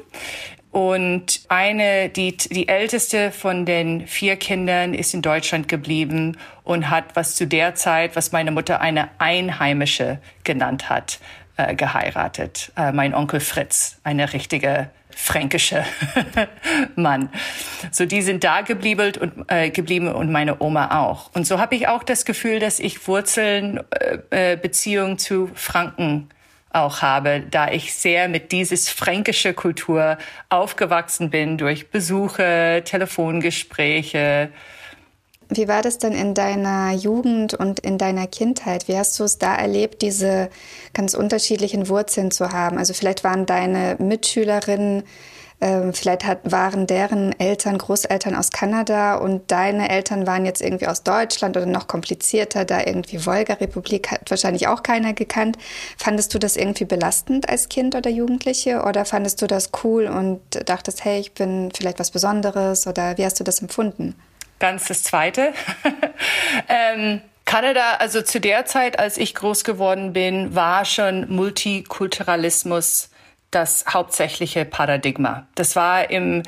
Und eine, die, die älteste von den vier Kindern ist in Deutschland geblieben und hat, was zu der Zeit, was meine Mutter eine Einheimische genannt hat, äh, geheiratet. Äh, mein Onkel Fritz, eine richtige fränkische Mann. So, die sind da geblieben und, äh, geblieben und meine Oma auch. Und so habe ich auch das Gefühl, dass ich Wurzeln, äh, äh, Beziehung zu Franken auch habe, da ich sehr mit dieses fränkische Kultur aufgewachsen bin durch Besuche, Telefongespräche, wie war das denn in deiner Jugend und in deiner Kindheit? Wie hast du es da erlebt, diese ganz unterschiedlichen Wurzeln zu haben? Also vielleicht waren deine Mitschülerinnen, äh, vielleicht hat, waren deren Eltern, Großeltern aus Kanada und deine Eltern waren jetzt irgendwie aus Deutschland oder noch komplizierter, da irgendwie Wolga-Republik hat wahrscheinlich auch keiner gekannt. Fandest du das irgendwie belastend als Kind oder Jugendliche oder fandest du das cool und dachtest, hey, ich bin vielleicht was Besonderes oder wie hast du das empfunden? Ganz das Zweite. ähm, Kanada, also zu der Zeit, als ich groß geworden bin, war schon Multikulturalismus das hauptsächliche Paradigma. Das war im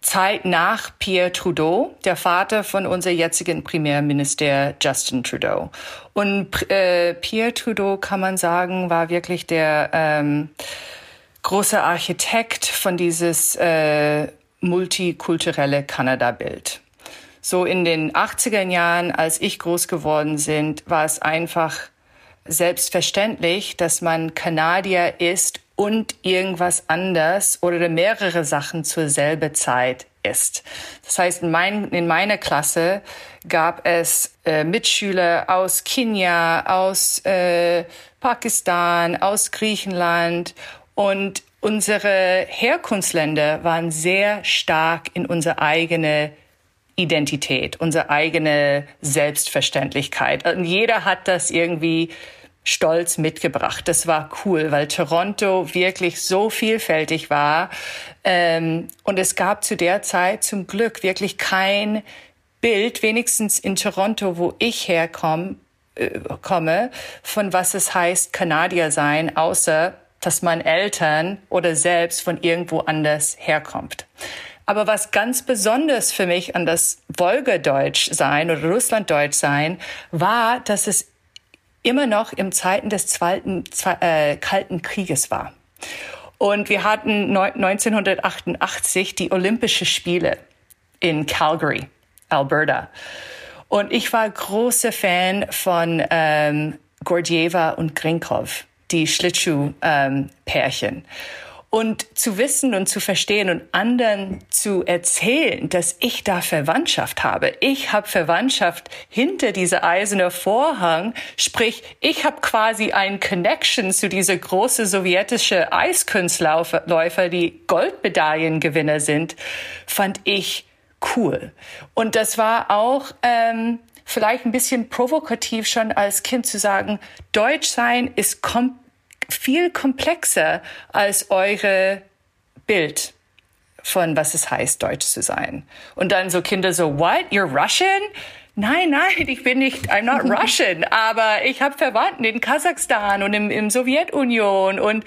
Zeit nach Pierre Trudeau, der Vater von unserem jetzigen Premierminister Justin Trudeau. Und äh, Pierre Trudeau, kann man sagen, war wirklich der ähm, große Architekt von dieses äh, multikulturelle Kanada-Bild. So in den 80er Jahren, als ich groß geworden sind, war es einfach selbstverständlich, dass man Kanadier ist und irgendwas anders oder mehrere Sachen zur selben Zeit ist. Das heißt, in, mein, in meiner Klasse gab es äh, Mitschüler aus Kenia, aus äh, Pakistan, aus Griechenland und unsere Herkunftsländer waren sehr stark in unsere eigene Identität, unsere eigene Selbstverständlichkeit. Und jeder hat das irgendwie stolz mitgebracht. Das war cool, weil Toronto wirklich so vielfältig war. Ähm, und es gab zu der Zeit zum Glück wirklich kein Bild, wenigstens in Toronto, wo ich herkomme, äh, komme, von was es heißt, Kanadier sein, außer dass man Eltern oder selbst von irgendwo anders herkommt. Aber was ganz besonders für mich an das Wolgadeutsch sein oder Russlanddeutsch sein war, dass es immer noch im Zeiten des Zweiten, äh, Kalten Krieges war. Und wir hatten 1988 die Olympische Spiele in Calgary, Alberta. Und ich war großer Fan von ähm, Gordieva und Grinkov, die Schlittschuh-Pärchen. Ähm, und zu wissen und zu verstehen und anderen zu erzählen, dass ich da Verwandtschaft habe. Ich habe Verwandtschaft hinter dieser eiserne Vorhang. Sprich, ich habe quasi ein Connection zu dieser große sowjetische Eiskunstläufer, die Goldmedaillengewinner sind, fand ich cool. Und das war auch ähm, vielleicht ein bisschen provokativ schon als Kind zu sagen, Deutsch sein ist komplett viel komplexer als eure Bild von was es heißt, Deutsch zu sein. Und dann so Kinder so, what? You're Russian? Nein, nein, ich bin nicht, I'm not Russian, aber ich habe Verwandten in Kasachstan und im, im Sowjetunion und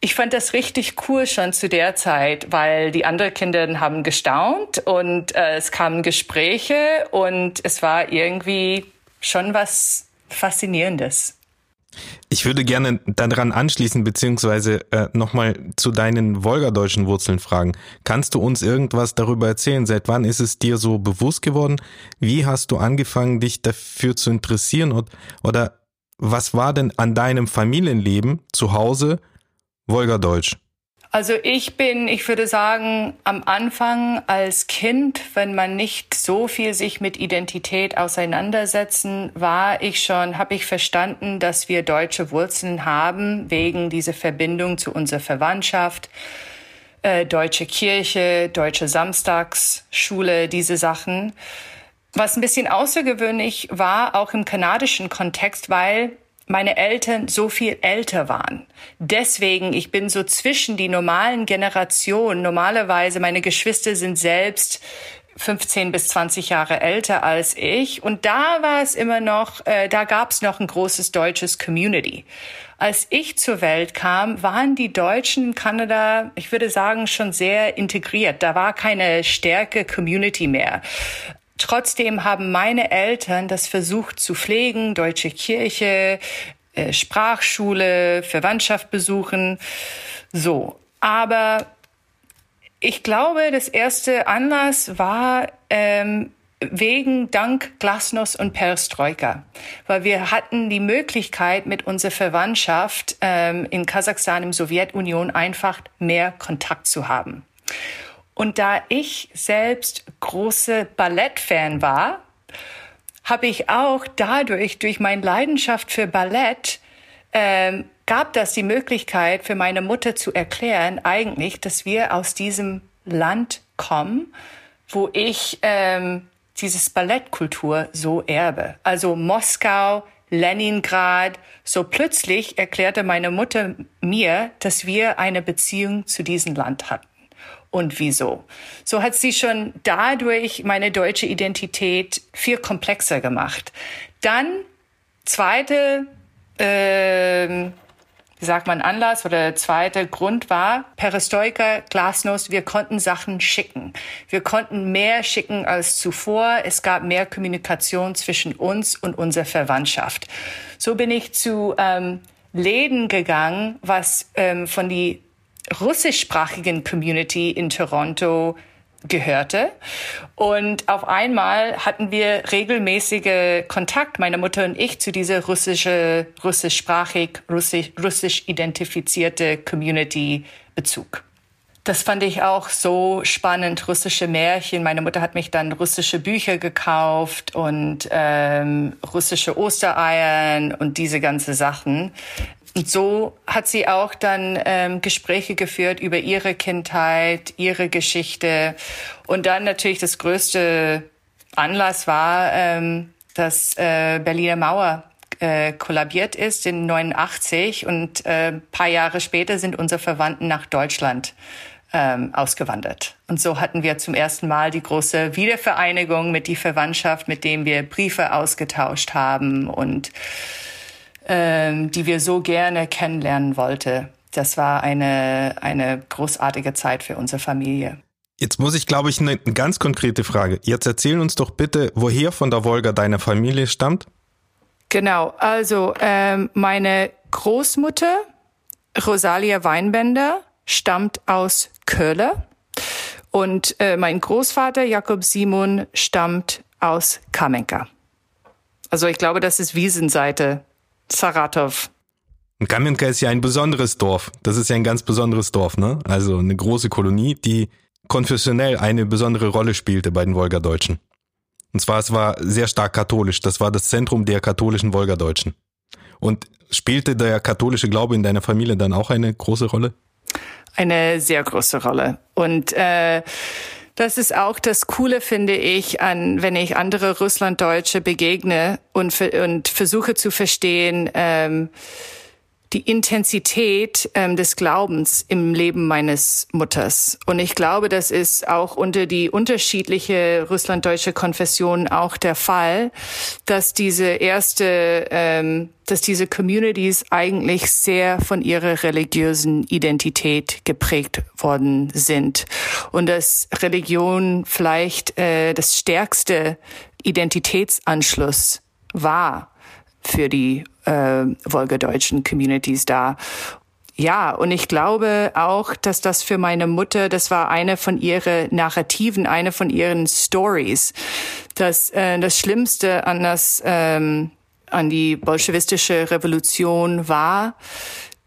ich fand das richtig cool schon zu der Zeit, weil die anderen Kinder haben gestaunt und äh, es kamen Gespräche und es war irgendwie schon was Faszinierendes. Ich würde gerne daran anschließen, beziehungsweise äh, nochmal zu deinen wolgadeutschen Wurzeln fragen. Kannst du uns irgendwas darüber erzählen? Seit wann ist es dir so bewusst geworden? Wie hast du angefangen, dich dafür zu interessieren? Und, oder was war denn an deinem Familienleben zu Hause Wolgadeutsch? Also ich bin, ich würde sagen, am Anfang als Kind, wenn man nicht so viel sich mit Identität auseinandersetzen, war ich schon, habe ich verstanden, dass wir deutsche Wurzeln haben wegen dieser Verbindung zu unserer Verwandtschaft, äh, deutsche Kirche, deutsche Samstagsschule, diese Sachen. Was ein bisschen außergewöhnlich war, auch im kanadischen Kontext, weil meine Eltern so viel älter waren. Deswegen, ich bin so zwischen die normalen Generationen. Normalerweise, meine Geschwister sind selbst 15 bis 20 Jahre älter als ich. Und da war es immer noch, äh, da gab es noch ein großes deutsches Community. Als ich zur Welt kam, waren die Deutschen in Kanada, ich würde sagen, schon sehr integriert. Da war keine stärke Community mehr. Trotzdem haben meine Eltern das versucht zu pflegen, deutsche Kirche, äh, Sprachschule, Verwandtschaft besuchen, so. Aber ich glaube, das erste Anlass war ähm, wegen dank Glasnost und Perestroika, weil wir hatten die Möglichkeit mit unserer Verwandtschaft ähm, in Kasachstan im Sowjetunion einfach mehr Kontakt zu haben. Und da ich selbst große Ballettfan war, habe ich auch dadurch, durch meine Leidenschaft für Ballett, ähm, gab das die Möglichkeit für meine Mutter zu erklären, eigentlich, dass wir aus diesem Land kommen, wo ich ähm, dieses Ballettkultur so erbe. Also Moskau, Leningrad. So plötzlich erklärte meine Mutter mir, dass wir eine Beziehung zu diesem Land hatten und wieso. So hat sie schon dadurch meine deutsche Identität viel komplexer gemacht. Dann zweite, äh, wie sagt man, Anlass oder zweiter Grund war Perestroika, Glasnost, wir konnten Sachen schicken. Wir konnten mehr schicken als zuvor. Es gab mehr Kommunikation zwischen uns und unserer Verwandtschaft. So bin ich zu ähm, Läden gegangen, was ähm, von die russischsprachigen Community in Toronto gehörte. Und auf einmal hatten wir regelmäßige Kontakt, meine Mutter und ich, zu dieser russische, russischsprachig, russisch, russisch identifizierte Community Bezug. Das fand ich auch so spannend, russische Märchen. Meine Mutter hat mich dann russische Bücher gekauft und ähm, russische Ostereiern und diese ganze Sachen. Und so hat sie auch dann ähm, Gespräche geführt über ihre Kindheit, ihre Geschichte. Und dann natürlich das größte Anlass war, ähm, dass äh, Berliner Mauer äh, kollabiert ist in 89 und äh, paar Jahre später sind unsere Verwandten nach Deutschland ähm, ausgewandert. Und so hatten wir zum ersten Mal die große Wiedervereinigung mit die Verwandtschaft, mit dem wir Briefe ausgetauscht haben und ähm, die wir so gerne kennenlernen wollten. Das war eine, eine großartige Zeit für unsere Familie. Jetzt muss ich, glaube ich, eine, ganz konkrete Frage. Jetzt erzähl uns doch bitte, woher von der Wolga deine Familie stammt. Genau, also ähm, meine Großmutter Rosalia Weinbender stammt aus Kölle und äh, mein Großvater Jakob Simon stammt aus Kamenka. Also ich glaube, das ist Wiesenseite, Saratov. Und Kamenka ist ja ein besonderes Dorf. Das ist ja ein ganz besonderes Dorf, ne? Also eine große Kolonie, die konfessionell eine besondere Rolle spielte bei den Wolgadeutschen. Und zwar, es war sehr stark katholisch. Das war das Zentrum der katholischen Wolgadeutschen. Und spielte der katholische Glaube in deiner Familie dann auch eine große Rolle? Eine sehr große Rolle. Und äh, das ist auch das Coole, finde ich, an wenn ich andere Russlanddeutsche begegne und, und versuche zu verstehen, ähm, die Intensität ähm, des Glaubens im Leben meines Mutters. Und ich glaube, das ist auch unter die unterschiedliche russlanddeutsche Konfession auch der Fall, dass diese erste, ähm, dass diese Communities eigentlich sehr von ihrer religiösen Identität geprägt worden sind und dass Religion vielleicht äh, das stärkste Identitätsanschluss war für die äh, wolgadeutschen Communities da. Ja, und ich glaube auch, dass das für meine Mutter, das war eine von ihren Narrativen, eine von ihren Stories. dass äh, das Schlimmste an das ähm, an die bolschewistische Revolution war,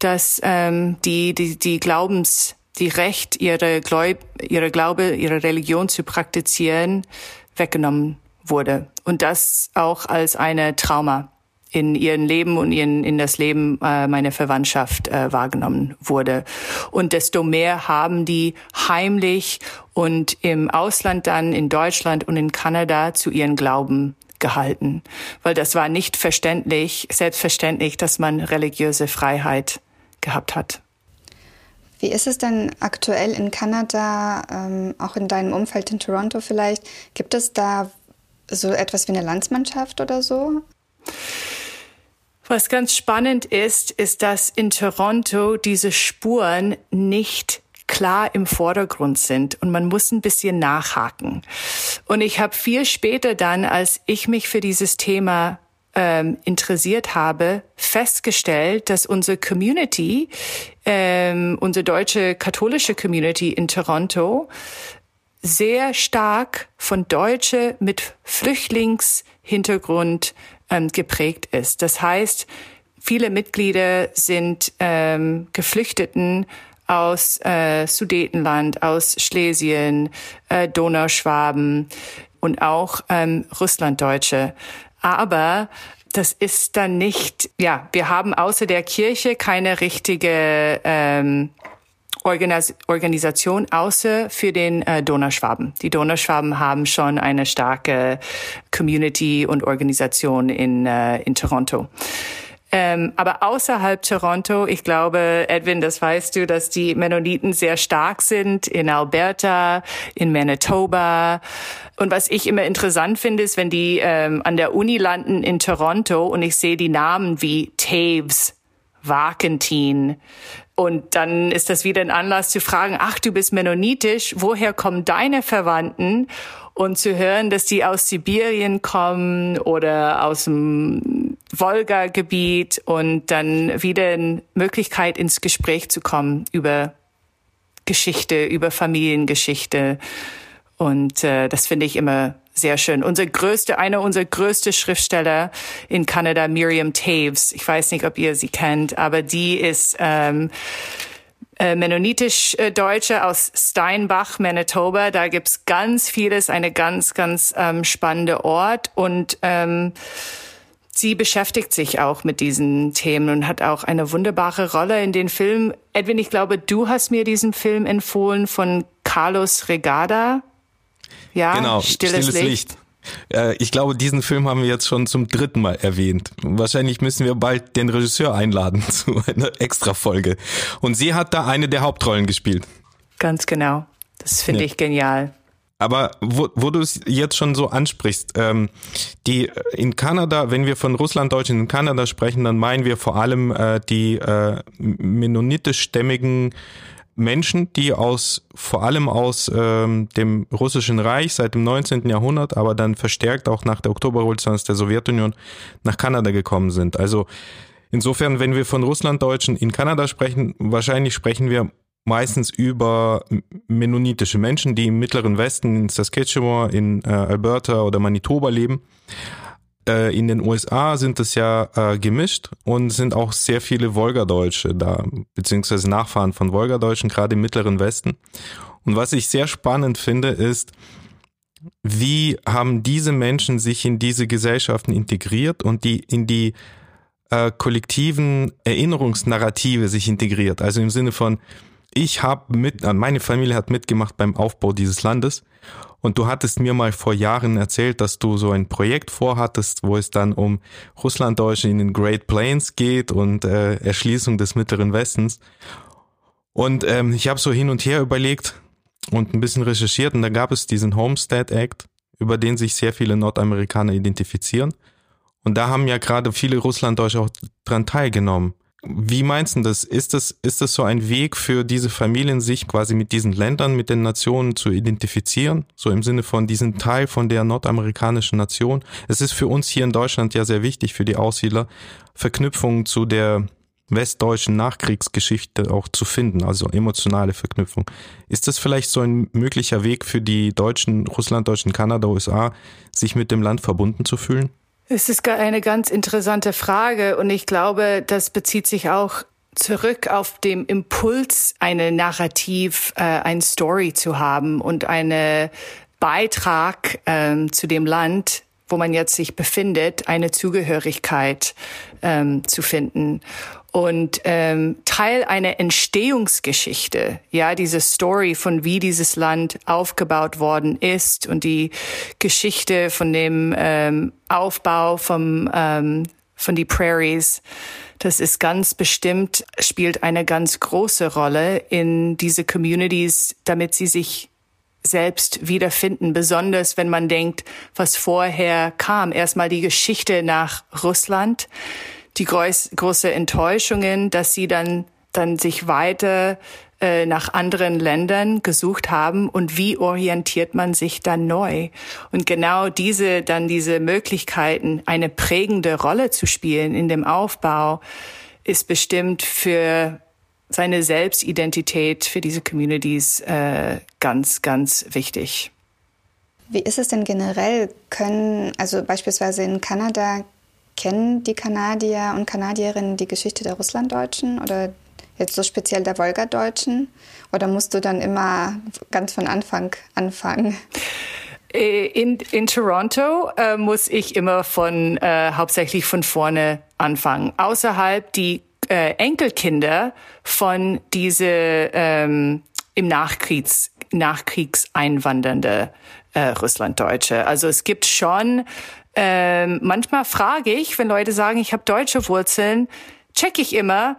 dass ähm, die die die Glaubens die Recht ihre Gläub, ihre Glaube ihre Religion zu praktizieren weggenommen wurde und das auch als eine Trauma in ihren Leben und in, in das Leben äh, meiner Verwandtschaft äh, wahrgenommen wurde. Und desto mehr haben die heimlich und im Ausland dann in Deutschland und in Kanada zu ihren Glauben gehalten. Weil das war nicht verständlich, selbstverständlich, dass man religiöse Freiheit gehabt hat. Wie ist es denn aktuell in Kanada, ähm, auch in deinem Umfeld in Toronto vielleicht? Gibt es da so etwas wie eine Landsmannschaft oder so? Was ganz spannend ist, ist, dass in Toronto diese Spuren nicht klar im Vordergrund sind und man muss ein bisschen nachhaken. Und ich habe viel später dann, als ich mich für dieses Thema ähm, interessiert habe, festgestellt, dass unsere Community, ähm, unsere deutsche katholische Community in Toronto, sehr stark von Deutsche mit Flüchtlingshintergrund ähm, geprägt ist. Das heißt, viele Mitglieder sind ähm, Geflüchteten aus äh, Sudetenland, aus Schlesien, äh, Donauschwaben und auch ähm, Russlanddeutsche. Aber das ist dann nicht, ja, wir haben außer der Kirche keine richtige ähm, Organis Organisation außer für den äh, Donauschwaben. Die Donauschwaben haben schon eine starke Community und Organisation in, äh, in Toronto. Ähm, aber außerhalb Toronto, ich glaube, Edwin, das weißt du, dass die Mennoniten sehr stark sind in Alberta, in Manitoba. Und was ich immer interessant finde, ist, wenn die ähm, an der Uni landen in Toronto und ich sehe die Namen wie Taves, Wakentin, und dann ist das wieder ein Anlass zu fragen, ach, du bist mennonitisch, woher kommen deine Verwandten? Und zu hören, dass die aus Sibirien kommen oder aus dem Wolga-Gebiet und dann wieder eine Möglichkeit ins Gespräch zu kommen über Geschichte, über Familiengeschichte. Und äh, das finde ich immer sehr schön. Unser größte, einer unserer größten Schriftsteller in Kanada, Miriam Taves. Ich weiß nicht, ob ihr sie kennt, aber die ist ähm, äh, mennonitisch-Deutsche äh, aus Steinbach, Manitoba. Da gibt's ganz vieles, eine ganz, ganz ähm, spannende Ort. Und ähm, sie beschäftigt sich auch mit diesen Themen und hat auch eine wunderbare Rolle in den Film. Edwin, ich glaube, du hast mir diesen Film empfohlen von Carlos Regada. Ja, genau, Stilles, Stilles Licht. Licht. Äh, ich glaube, diesen Film haben wir jetzt schon zum dritten Mal erwähnt. Wahrscheinlich müssen wir bald den Regisseur einladen zu einer Extra-Folge. Und sie hat da eine der Hauptrollen gespielt. Ganz genau. Das finde ja. ich genial. Aber wo, wo du es jetzt schon so ansprichst, ähm, die in Kanada, wenn wir von Russlanddeutschen in Kanada sprechen, dann meinen wir vor allem äh, die äh, mennonitischstämmigen Menschen, die aus vor allem aus ähm, dem russischen Reich seit dem 19. Jahrhundert, aber dann verstärkt auch nach der Oktoberrevolution der Sowjetunion nach Kanada gekommen sind. Also insofern, wenn wir von Russlanddeutschen in Kanada sprechen, wahrscheinlich sprechen wir meistens über mennonitische Menschen, die im mittleren Westen in Saskatchewan, in äh, Alberta oder Manitoba leben. Äh, in den USA sind es ja äh, gemischt und sind auch sehr viele Wolgadeutsche da, beziehungsweise Nachfahren von Wolgadeutschen, gerade im mittleren Westen. Und was ich sehr spannend finde, ist, wie haben diese Menschen sich in diese Gesellschaften integriert und die in die äh, kollektiven Erinnerungsnarrative sich integriert. Also im Sinne von, ich habe mit, äh, meine Familie hat mitgemacht beim Aufbau dieses Landes. Und du hattest mir mal vor Jahren erzählt, dass du so ein Projekt vorhattest, wo es dann um Russlanddeutsche in den Great Plains geht und äh, Erschließung des Mittleren Westens. Und ähm, ich habe so hin und her überlegt und ein bisschen recherchiert und da gab es diesen Homestead Act, über den sich sehr viele Nordamerikaner identifizieren. Und da haben ja gerade viele Russlanddeutsche auch dran teilgenommen. Wie meinst du das? Ist das, ist das so ein Weg für diese Familien, sich quasi mit diesen Ländern, mit den Nationen zu identifizieren? So im Sinne von diesen Teil von der nordamerikanischen Nation. Es ist für uns hier in Deutschland ja sehr wichtig, für die Aussiedler, Verknüpfungen zu der westdeutschen Nachkriegsgeschichte auch zu finden, also emotionale Verknüpfung. Ist das vielleicht so ein möglicher Weg für die Deutschen, Russlanddeutschen, Kanada, USA, sich mit dem Land verbunden zu fühlen? Es ist eine ganz interessante Frage und ich glaube, das bezieht sich auch zurück auf dem Impuls, eine Narrativ, äh, ein Story zu haben und eine Beitrag ähm, zu dem Land, wo man jetzt sich befindet, eine Zugehörigkeit ähm, zu finden und ähm, Teil einer Entstehungsgeschichte, ja, diese Story von wie dieses Land aufgebaut worden ist und die Geschichte von dem ähm, Aufbau vom ähm, von die Prairies. Das ist ganz bestimmt spielt eine ganz große Rolle in diese Communities, damit sie sich selbst wiederfinden, besonders wenn man denkt, was vorher kam. Erstmal die Geschichte nach Russland die groß, große Enttäuschungen, dass sie dann, dann sich weiter äh, nach anderen Ländern gesucht haben und wie orientiert man sich dann neu? Und genau diese, dann diese Möglichkeiten, eine prägende Rolle zu spielen in dem Aufbau, ist bestimmt für seine Selbstidentität für diese Communities äh, ganz, ganz wichtig. Wie ist es denn generell? Können, also beispielsweise in Kanada, Kennen die Kanadier und Kanadierinnen die Geschichte der Russlanddeutschen oder jetzt so speziell der Wolgadeutschen? Oder musst du dann immer ganz von Anfang anfangen? Äh, in, in Toronto äh, muss ich immer von äh, hauptsächlich von vorne anfangen. Außerhalb die äh, Enkelkinder von diese ähm, im Nachkriegs Nachkriegseinwandernde äh, Russlanddeutsche. Also es gibt schon ähm, manchmal frage ich, wenn Leute sagen, ich habe deutsche Wurzeln, checke ich immer,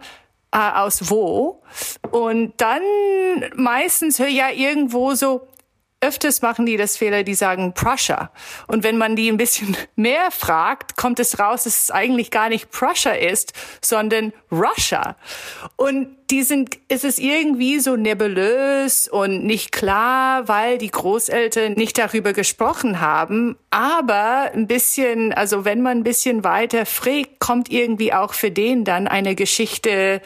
äh, aus wo. Und dann meistens höre ich ja irgendwo so, öfters machen die das Fehler, die sagen Prussia. Und wenn man die ein bisschen mehr fragt, kommt es raus, dass es eigentlich gar nicht Prussia ist, sondern Russia. Und die sind, es ist irgendwie so nebulös und nicht klar, weil die Großeltern nicht darüber gesprochen haben. Aber ein bisschen, also wenn man ein bisschen weiter fragt, kommt irgendwie auch für den dann eine Geschichte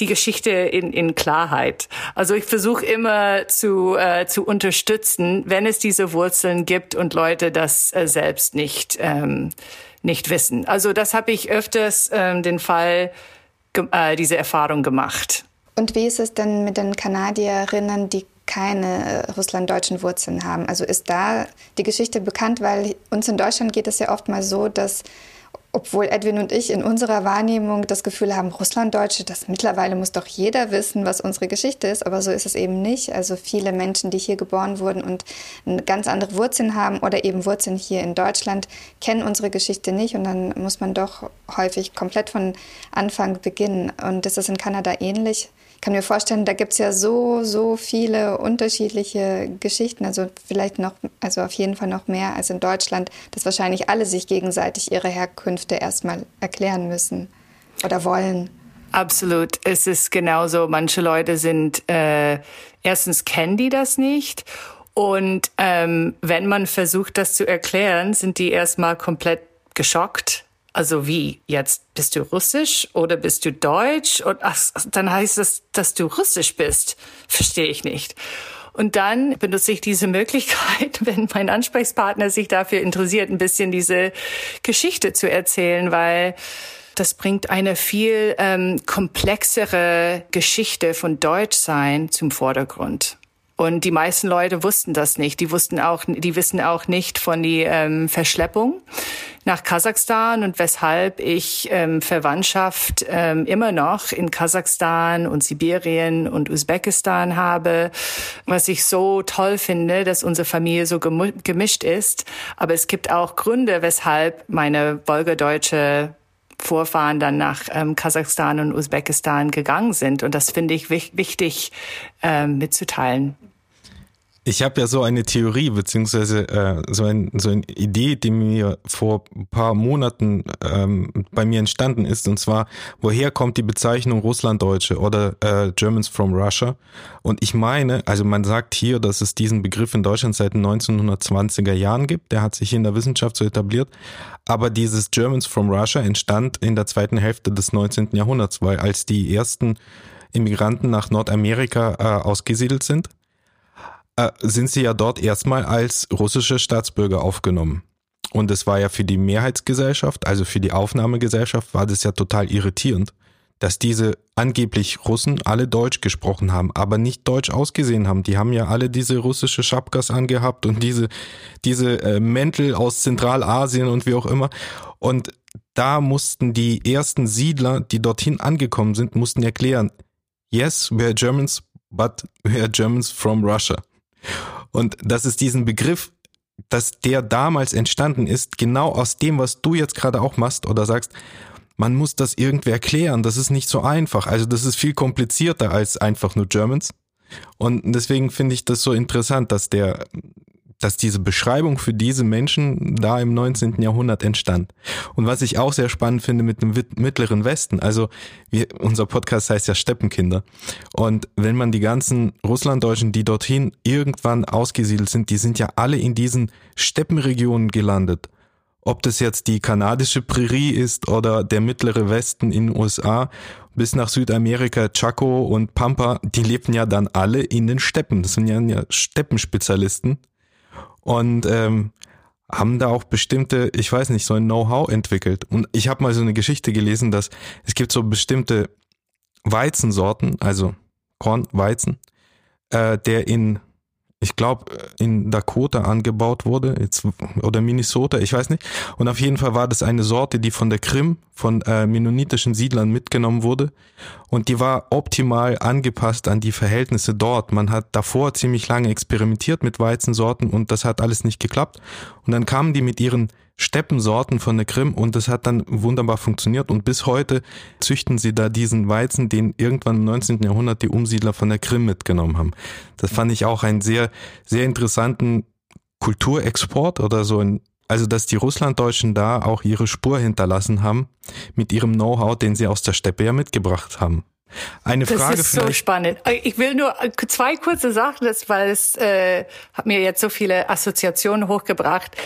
die Geschichte in, in Klarheit. Also ich versuche immer zu, äh, zu unterstützen, wenn es diese Wurzeln gibt und Leute das äh, selbst nicht, ähm, nicht wissen. Also das habe ich öfters ähm, den Fall, äh, diese Erfahrung gemacht. Und wie ist es denn mit den Kanadierinnen, die keine äh, russlanddeutschen Wurzeln haben? Also ist da die Geschichte bekannt, weil uns in Deutschland geht es ja oft mal so, dass obwohl Edwin und ich in unserer Wahrnehmung das Gefühl haben, Russlanddeutsche, das mittlerweile muss doch jeder wissen, was unsere Geschichte ist, aber so ist es eben nicht. Also viele Menschen, die hier geboren wurden und ganz andere Wurzeln haben oder eben Wurzeln hier in Deutschland, kennen unsere Geschichte nicht und dann muss man doch häufig komplett von Anfang beginnen. Und das ist in Kanada ähnlich kann mir vorstellen, da gibt es ja so, so viele unterschiedliche Geschichten. Also vielleicht noch, also auf jeden Fall noch mehr als in Deutschland, dass wahrscheinlich alle sich gegenseitig ihre Herkünfte erstmal erklären müssen oder wollen. Absolut. Es ist genauso. Manche Leute sind, äh, erstens kennen die das nicht. Und ähm, wenn man versucht, das zu erklären, sind die erstmal komplett geschockt also wie? Jetzt bist du russisch oder bist du deutsch? Und ach, dann heißt es, dass du russisch bist. Verstehe ich nicht. Und dann benutze ich diese Möglichkeit, wenn mein Ansprechpartner sich dafür interessiert, ein bisschen diese Geschichte zu erzählen, weil das bringt eine viel ähm, komplexere Geschichte von Deutschsein zum Vordergrund. Und die meisten Leute wussten das nicht. Die wussten auch, die wissen auch nicht von die ähm, Verschleppung nach Kasachstan und weshalb ich ähm, Verwandtschaft ähm, immer noch in Kasachstan und Sibirien und Usbekistan habe, was ich so toll finde, dass unsere Familie so gemischt ist. Aber es gibt auch Gründe, weshalb meine wolgadeutsche Vorfahren dann nach ähm, Kasachstan und Usbekistan gegangen sind. Und das finde ich wichtig ähm, mitzuteilen. Ich habe ja so eine Theorie, beziehungsweise äh, so, ein, so eine Idee, die mir vor ein paar Monaten ähm, bei mir entstanden ist, und zwar, woher kommt die Bezeichnung Russlanddeutsche oder äh, Germans from Russia? Und ich meine, also man sagt hier, dass es diesen Begriff in Deutschland seit den 1920er Jahren gibt, der hat sich in der Wissenschaft so etabliert, aber dieses Germans from Russia entstand in der zweiten Hälfte des 19. Jahrhunderts, weil als die ersten Immigranten nach Nordamerika äh, ausgesiedelt sind, äh, sind sie ja dort erstmal als russische Staatsbürger aufgenommen. Und es war ja für die Mehrheitsgesellschaft, also für die Aufnahmegesellschaft, war das ja total irritierend, dass diese angeblich Russen alle Deutsch gesprochen haben, aber nicht Deutsch ausgesehen haben. Die haben ja alle diese russische Schapkas angehabt und diese, diese äh, Mäntel aus Zentralasien und wie auch immer. Und da mussten die ersten Siedler, die dorthin angekommen sind, mussten erklären, yes, we're Germans, but we're Germans from Russia. Und das ist diesen Begriff, dass der damals entstanden ist, genau aus dem, was du jetzt gerade auch machst oder sagst, man muss das irgendwie erklären. Das ist nicht so einfach. Also das ist viel komplizierter als einfach nur Germans. Und deswegen finde ich das so interessant, dass der dass diese Beschreibung für diese Menschen da im 19. Jahrhundert entstand. Und was ich auch sehr spannend finde mit dem Mittleren Westen, also wir, unser Podcast heißt ja Steppenkinder. Und wenn man die ganzen Russlanddeutschen, die dorthin irgendwann ausgesiedelt sind, die sind ja alle in diesen Steppenregionen gelandet. Ob das jetzt die kanadische Prärie ist oder der mittlere Westen in den USA bis nach Südamerika, Chaco und Pampa, die lebten ja dann alle in den Steppen. Das sind ja Steppenspezialisten und ähm, haben da auch bestimmte, ich weiß nicht, so ein Know-how entwickelt. Und ich habe mal so eine Geschichte gelesen, dass es gibt so bestimmte Weizensorten, also Kornweizen, äh, der in ich glaube, in Dakota angebaut wurde, jetzt, oder Minnesota, ich weiß nicht. Und auf jeden Fall war das eine Sorte, die von der Krim, von äh, mennonitischen Siedlern mitgenommen wurde. Und die war optimal angepasst an die Verhältnisse dort. Man hat davor ziemlich lange experimentiert mit Weizensorten und das hat alles nicht geklappt. Und dann kamen die mit ihren Steppensorten von der Krim und das hat dann wunderbar funktioniert und bis heute züchten sie da diesen Weizen, den irgendwann im 19. Jahrhundert die Umsiedler von der Krim mitgenommen haben. Das fand ich auch einen sehr, sehr interessanten Kulturexport oder so ein also, dass die Russlanddeutschen da auch ihre Spur hinterlassen haben mit ihrem Know-how, den sie aus der Steppe ja mitgebracht haben. Eine Frage das ist so spannend. Ich will nur zwei kurze Sachen, weil es äh, hat mir jetzt so viele Assoziationen hochgebracht.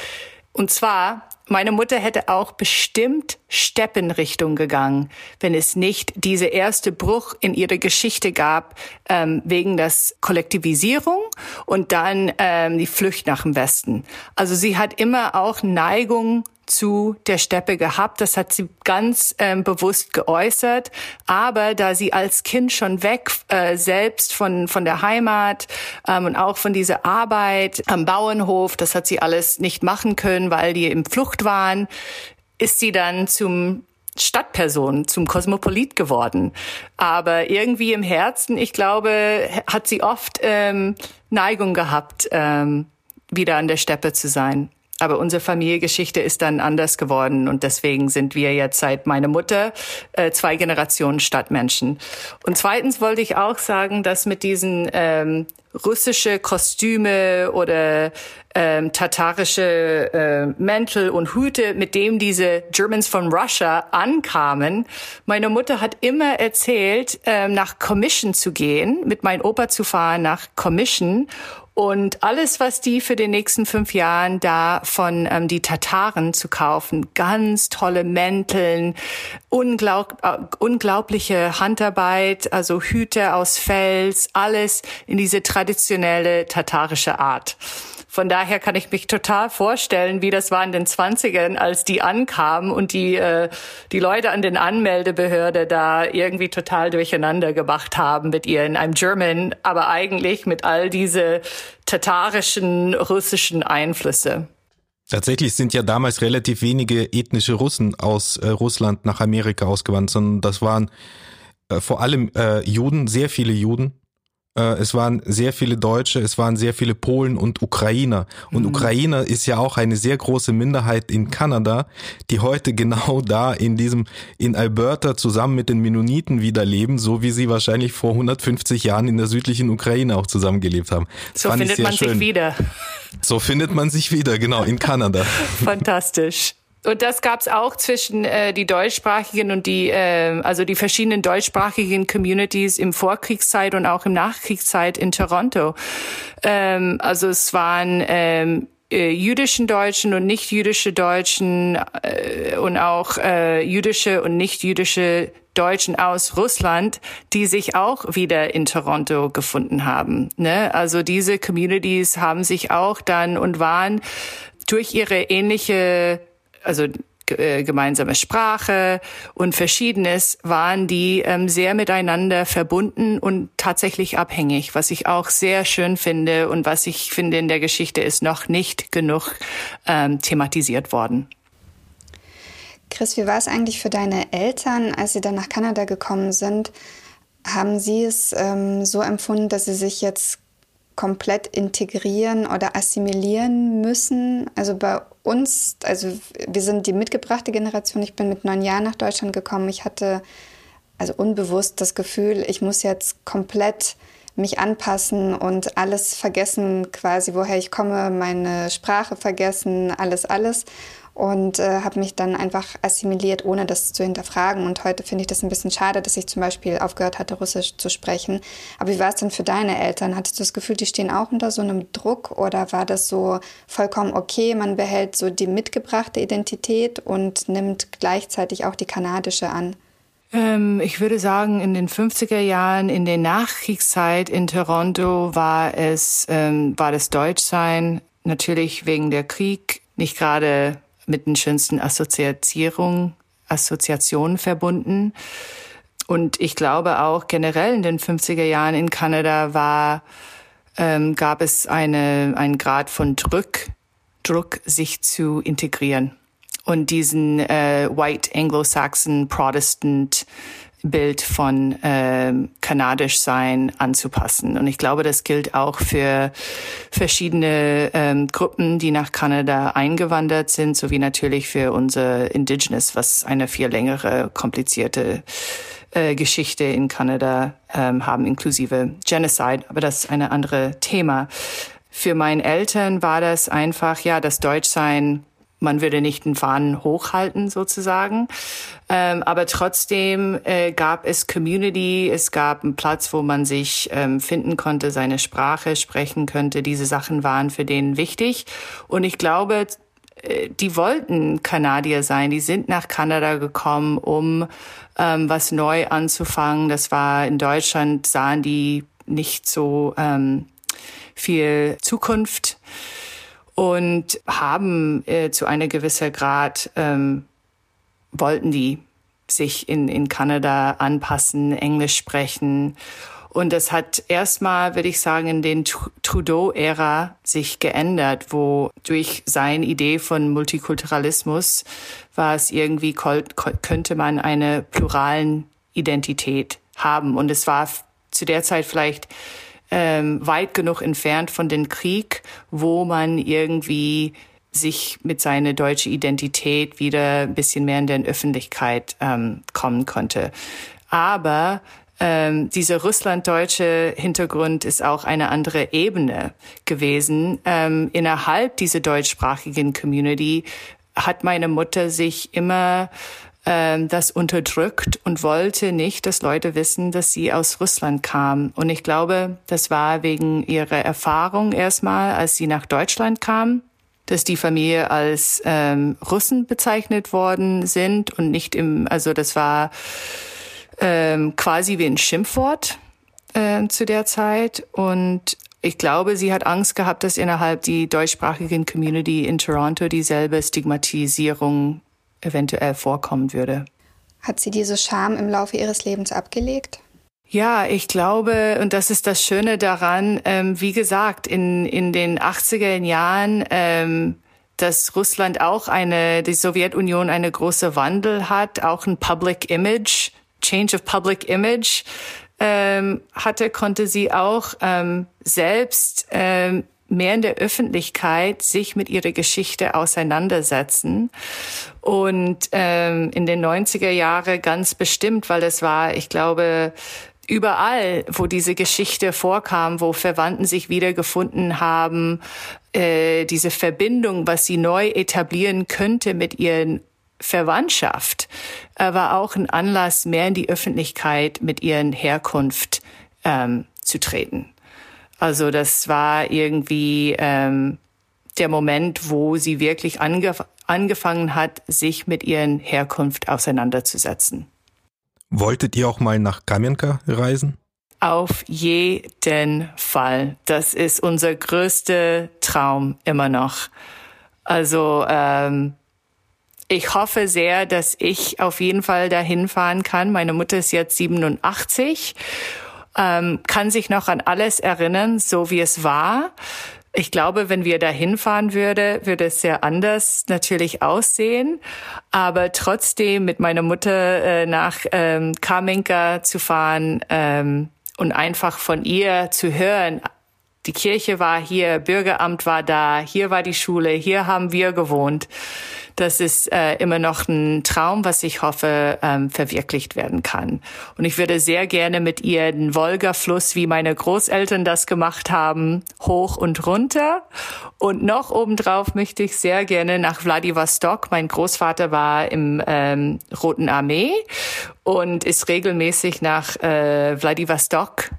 Und zwar, meine Mutter hätte auch bestimmt Steppenrichtung gegangen, wenn es nicht diese erste Bruch in ihrer Geschichte gab, ähm, wegen das Kollektivisierung und dann ähm, die Flucht nach dem Westen. Also sie hat immer auch Neigung zu der Steppe gehabt. Das hat sie ganz ähm, bewusst geäußert. Aber da sie als Kind schon weg äh, selbst von, von der Heimat ähm, und auch von dieser Arbeit am Bauernhof, das hat sie alles nicht machen können, weil die im Flucht waren, ist sie dann zum Stadtperson, zum Kosmopolit geworden. Aber irgendwie im Herzen, ich glaube, hat sie oft ähm, Neigung gehabt, ähm, wieder an der Steppe zu sein. Aber unsere Familiengeschichte ist dann anders geworden und deswegen sind wir jetzt seit meiner Mutter äh, zwei Generationen Stadtmenschen. Und zweitens wollte ich auch sagen, dass mit diesen ähm, russische Kostüme oder ähm, tatarische äh, Mäntel und Hüte, mit dem diese Germans from Russia ankamen. Meine Mutter hat immer erzählt, ähm, nach Commission zu gehen, mit meinem Opa zu fahren nach Commission und alles, was die für den nächsten fünf Jahren da von ähm, die Tataren zu kaufen, ganz tolle Mänteln, unglaub, äh, unglaubliche Handarbeit, also Hüte aus Fels, alles in diese traditionelle tatarische Art. Von daher kann ich mich total vorstellen, wie das war in den Zwanzigern, als die ankamen und die, äh, die Leute an den Anmeldebehörde da irgendwie total durcheinander gemacht haben mit ihr in einem German, aber eigentlich mit all diese tatarischen, russischen Einflüsse. Tatsächlich sind ja damals relativ wenige ethnische Russen aus äh, Russland nach Amerika ausgewandert, sondern das waren äh, vor allem äh, Juden, sehr viele Juden, es waren sehr viele Deutsche, es waren sehr viele Polen und Ukrainer. Und mhm. Ukrainer ist ja auch eine sehr große Minderheit in Kanada, die heute genau da in diesem, in Alberta zusammen mit den Mennoniten wieder leben, so wie sie wahrscheinlich vor 150 Jahren in der südlichen Ukraine auch zusammengelebt haben. Das so findet man schön. sich wieder. So findet man sich wieder, genau, in Kanada. Fantastisch. Und das gab's auch zwischen äh, die deutschsprachigen und die, äh, also die verschiedenen deutschsprachigen Communities im Vorkriegszeit und auch im Nachkriegszeit in Toronto. Ähm, also es waren ähm, äh, jüdischen Deutschen und nicht jüdische Deutschen äh, und auch äh, jüdische und nicht jüdische Deutschen aus Russland, die sich auch wieder in Toronto gefunden haben. Ne? Also diese Communities haben sich auch dann und waren durch ihre ähnliche also äh, gemeinsame Sprache und Verschiedenes waren die ähm, sehr miteinander verbunden und tatsächlich abhängig, was ich auch sehr schön finde und was ich finde in der Geschichte ist noch nicht genug ähm, thematisiert worden. Chris, wie war es eigentlich für deine Eltern, als sie dann nach Kanada gekommen sind? Haben sie es ähm, so empfunden, dass sie sich jetzt komplett integrieren oder assimilieren müssen. Also bei uns, also wir sind die mitgebrachte Generation. Ich bin mit neun Jahren nach Deutschland gekommen. Ich hatte also unbewusst das Gefühl, ich muss jetzt komplett mich anpassen und alles vergessen, quasi woher ich komme, meine Sprache vergessen, alles, alles und äh, habe mich dann einfach assimiliert, ohne das zu hinterfragen. Und heute finde ich das ein bisschen schade, dass ich zum Beispiel aufgehört hatte, Russisch zu sprechen. Aber wie war es denn für deine Eltern? Hattest du das Gefühl, die stehen auch unter so einem Druck oder war das so vollkommen okay, man behält so die mitgebrachte Identität und nimmt gleichzeitig auch die kanadische an? Ähm, ich würde sagen, in den 50er Jahren, in der Nachkriegszeit in Toronto war es, ähm, war das Deutschsein natürlich wegen der Krieg nicht gerade mit den schönsten Assoziierungen, Assoziationen verbunden. Und ich glaube auch generell in den 50er Jahren in Kanada war, ähm, gab es eine, einen Grad von Druck, Druck, sich zu integrieren und diesen äh, White Anglo-Saxon Protestant Bild von ähm, kanadisch sein anzupassen. Und ich glaube, das gilt auch für verschiedene ähm, Gruppen, die nach Kanada eingewandert sind, sowie natürlich für unser Indigenous, was eine viel längere, komplizierte äh, Geschichte in Kanada ähm, haben, inklusive Genocide. Aber das ist ein anderes Thema. Für meine Eltern war das einfach, ja, das Deutschsein man würde nicht den Fahnen hochhalten sozusagen. Ähm, aber trotzdem äh, gab es Community, es gab einen Platz, wo man sich ähm, finden konnte, seine Sprache sprechen könnte. Diese Sachen waren für den wichtig. Und ich glaube, äh, die wollten Kanadier sein. Die sind nach Kanada gekommen, um ähm, was neu anzufangen. Das war in Deutschland, sahen die nicht so ähm, viel Zukunft und haben äh, zu einer gewissen Grad ähm, wollten die sich in, in Kanada anpassen, Englisch sprechen. Und das hat erstmal, würde ich sagen, in den Trudeau-Ära sich geändert, wo durch seine Idee von Multikulturalismus war es irgendwie, könnte man eine pluralen Identität haben. Und es war zu der Zeit vielleicht ähm, weit genug entfernt von dem Krieg, wo man irgendwie sich mit seiner deutschen Identität wieder ein bisschen mehr in der Öffentlichkeit ähm, kommen konnte. Aber ähm, dieser russlanddeutsche Hintergrund ist auch eine andere Ebene gewesen. Ähm, innerhalb dieser deutschsprachigen Community hat meine Mutter sich immer ähm, das unterdrückt und wollte nicht, dass Leute wissen, dass sie aus Russland kam. Und ich glaube, das war wegen ihrer Erfahrung erstmal, als sie nach Deutschland kam, dass die Familie als ähm, Russen bezeichnet worden sind und nicht im, also das war ähm, quasi wie ein Schimpfwort äh, zu der Zeit. Und ich glaube, sie hat Angst gehabt, dass innerhalb die deutschsprachigen Community in Toronto dieselbe Stigmatisierung eventuell vorkommen würde. Hat sie diese Scham im Laufe ihres Lebens abgelegt? Ja, ich glaube, und das ist das Schöne daran, ähm, wie gesagt, in, in den 80er Jahren, ähm, dass Russland auch eine, die Sowjetunion eine große Wandel hat, auch ein Public Image, Change of Public Image ähm, hatte, konnte sie auch ähm, selbst ähm, mehr in der Öffentlichkeit sich mit ihrer Geschichte auseinandersetzen. Und ähm, in den 90er Jahre ganz bestimmt, weil es war, ich glaube, überall, wo diese Geschichte vorkam, wo Verwandten sich wiedergefunden haben, äh, diese Verbindung, was sie neu etablieren könnte mit ihren Verwandtschaft, äh, war auch ein Anlass, mehr in die Öffentlichkeit mit ihren Herkunft ähm, zu treten. Also das war irgendwie ähm, der Moment, wo sie wirklich angef angefangen hat, sich mit ihren Herkunft auseinanderzusetzen. Wolltet ihr auch mal nach Kamenka reisen? Auf jeden Fall. Das ist unser größter Traum immer noch. Also ähm, ich hoffe sehr, dass ich auf jeden Fall dahin fahren kann. Meine Mutter ist jetzt 87 ähm, kann sich noch an alles erinnern, so wie es war. Ich glaube, wenn wir da hinfahren würde, würde es sehr anders natürlich aussehen. Aber trotzdem mit meiner Mutter äh, nach ähm, Kamenka zu fahren ähm, und einfach von ihr zu hören, die Kirche war hier, Bürgeramt war da, hier war die Schule, hier haben wir gewohnt das ist äh, immer noch ein Traum, was ich hoffe, ähm, verwirklicht werden kann. Und ich würde sehr gerne mit ihr den Wolga-Fluss, wie meine Großeltern das gemacht haben, hoch und runter. Und noch obendrauf möchte ich sehr gerne nach Vladivostok. Mein Großvater war im ähm, Roten Armee und ist regelmäßig nach äh, Vladivostok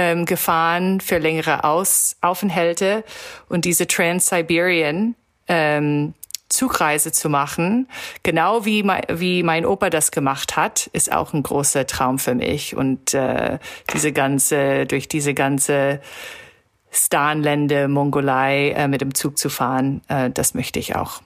ähm, gefahren für längere Aus Aufenthalte und diese Trans-Siberian ähm, Zugreise zu machen, genau wie mein, wie mein Opa das gemacht hat, ist auch ein großer Traum für mich. Und äh, diese ganze, durch diese ganze Starnlände, Mongolei äh, mit dem Zug zu fahren, äh, das möchte ich auch.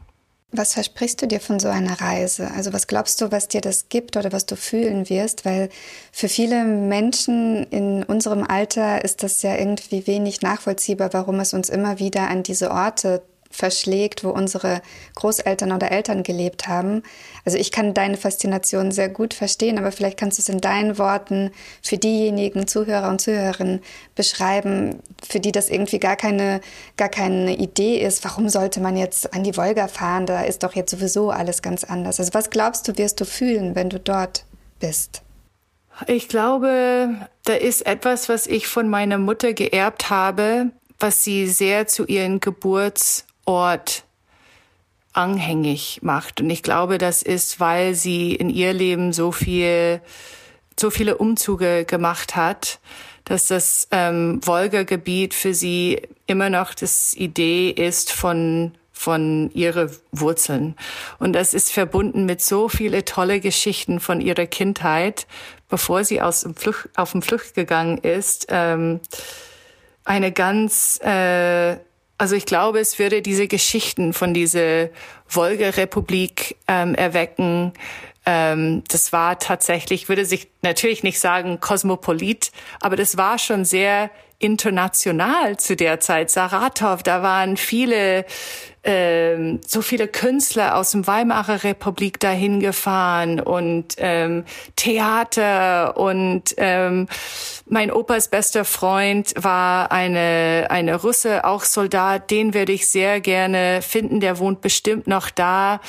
Was versprichst du dir von so einer Reise? Also was glaubst du, was dir das gibt oder was du fühlen wirst? Weil für viele Menschen in unserem Alter ist das ja irgendwie wenig nachvollziehbar, warum es uns immer wieder an diese Orte verschlägt, wo unsere Großeltern oder Eltern gelebt haben. Also ich kann deine Faszination sehr gut verstehen, aber vielleicht kannst du es in deinen Worten für diejenigen Zuhörer und Zuhörerinnen beschreiben, für die das irgendwie gar keine, gar keine Idee ist. Warum sollte man jetzt an die Wolga fahren? Da ist doch jetzt sowieso alles ganz anders. Also was glaubst du, wirst du fühlen, wenn du dort bist? Ich glaube, da ist etwas, was ich von meiner Mutter geerbt habe, was sie sehr zu ihren Geburts- Ort anhängig macht. Und ich glaube, das ist, weil sie in ihr Leben so viel, so viele Umzüge gemacht hat, dass das ähm, Wolga-Gebiet für sie immer noch das Idee ist von von ihre Wurzeln. Und das ist verbunden mit so viele tolle Geschichten von ihrer Kindheit, bevor sie aus dem Flucht, auf dem Flucht gegangen ist. Ähm, eine ganz äh, also ich glaube, es würde diese Geschichten von dieser Wolga-Republik ähm, erwecken, Ähm, das war tatsächlich, würde sich natürlich nicht sagen kosmopolit, aber das war schon sehr international zu der Zeit. Saratov, da waren viele ähm, so viele Künstler aus dem Weimarer Republik dahin gefahren und ähm, Theater und ähm, mein Opas bester Freund war eine eine Russe, auch Soldat. Den würde ich sehr gerne finden. Der wohnt bestimmt noch da.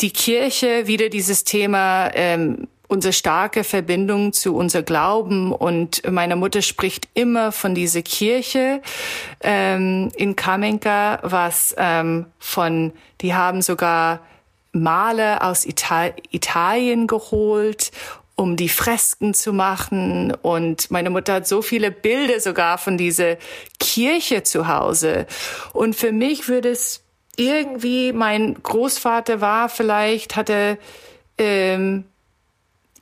Die Kirche wieder dieses Thema. Ähm, unsere starke Verbindung zu unser Glauben und meine Mutter spricht immer von dieser Kirche ähm, in Kamenka, was ähm, von, die haben sogar Maler aus Ital Italien geholt um die Fresken zu machen. Und meine Mutter hat so viele Bilder sogar von dieser Kirche zu Hause. Und für mich würde es irgendwie, mein Großvater war vielleicht, hatte ähm,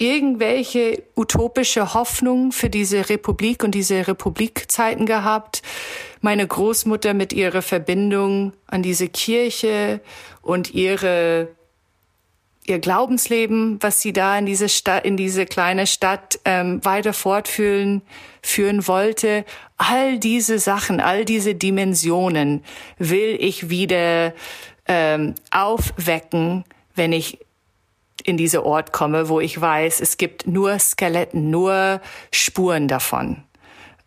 irgendwelche utopische Hoffnung für diese Republik und diese Republikzeiten gehabt. Meine Großmutter mit ihrer Verbindung an diese Kirche und ihre ihr Glaubensleben, was sie da in diese Stadt, in diese kleine Stadt ähm, weiter fortführen führen wollte. All diese Sachen, all diese Dimensionen will ich wieder ähm, aufwecken, wenn ich in diese Ort komme, wo ich weiß, es gibt nur Skeletten, nur Spuren davon.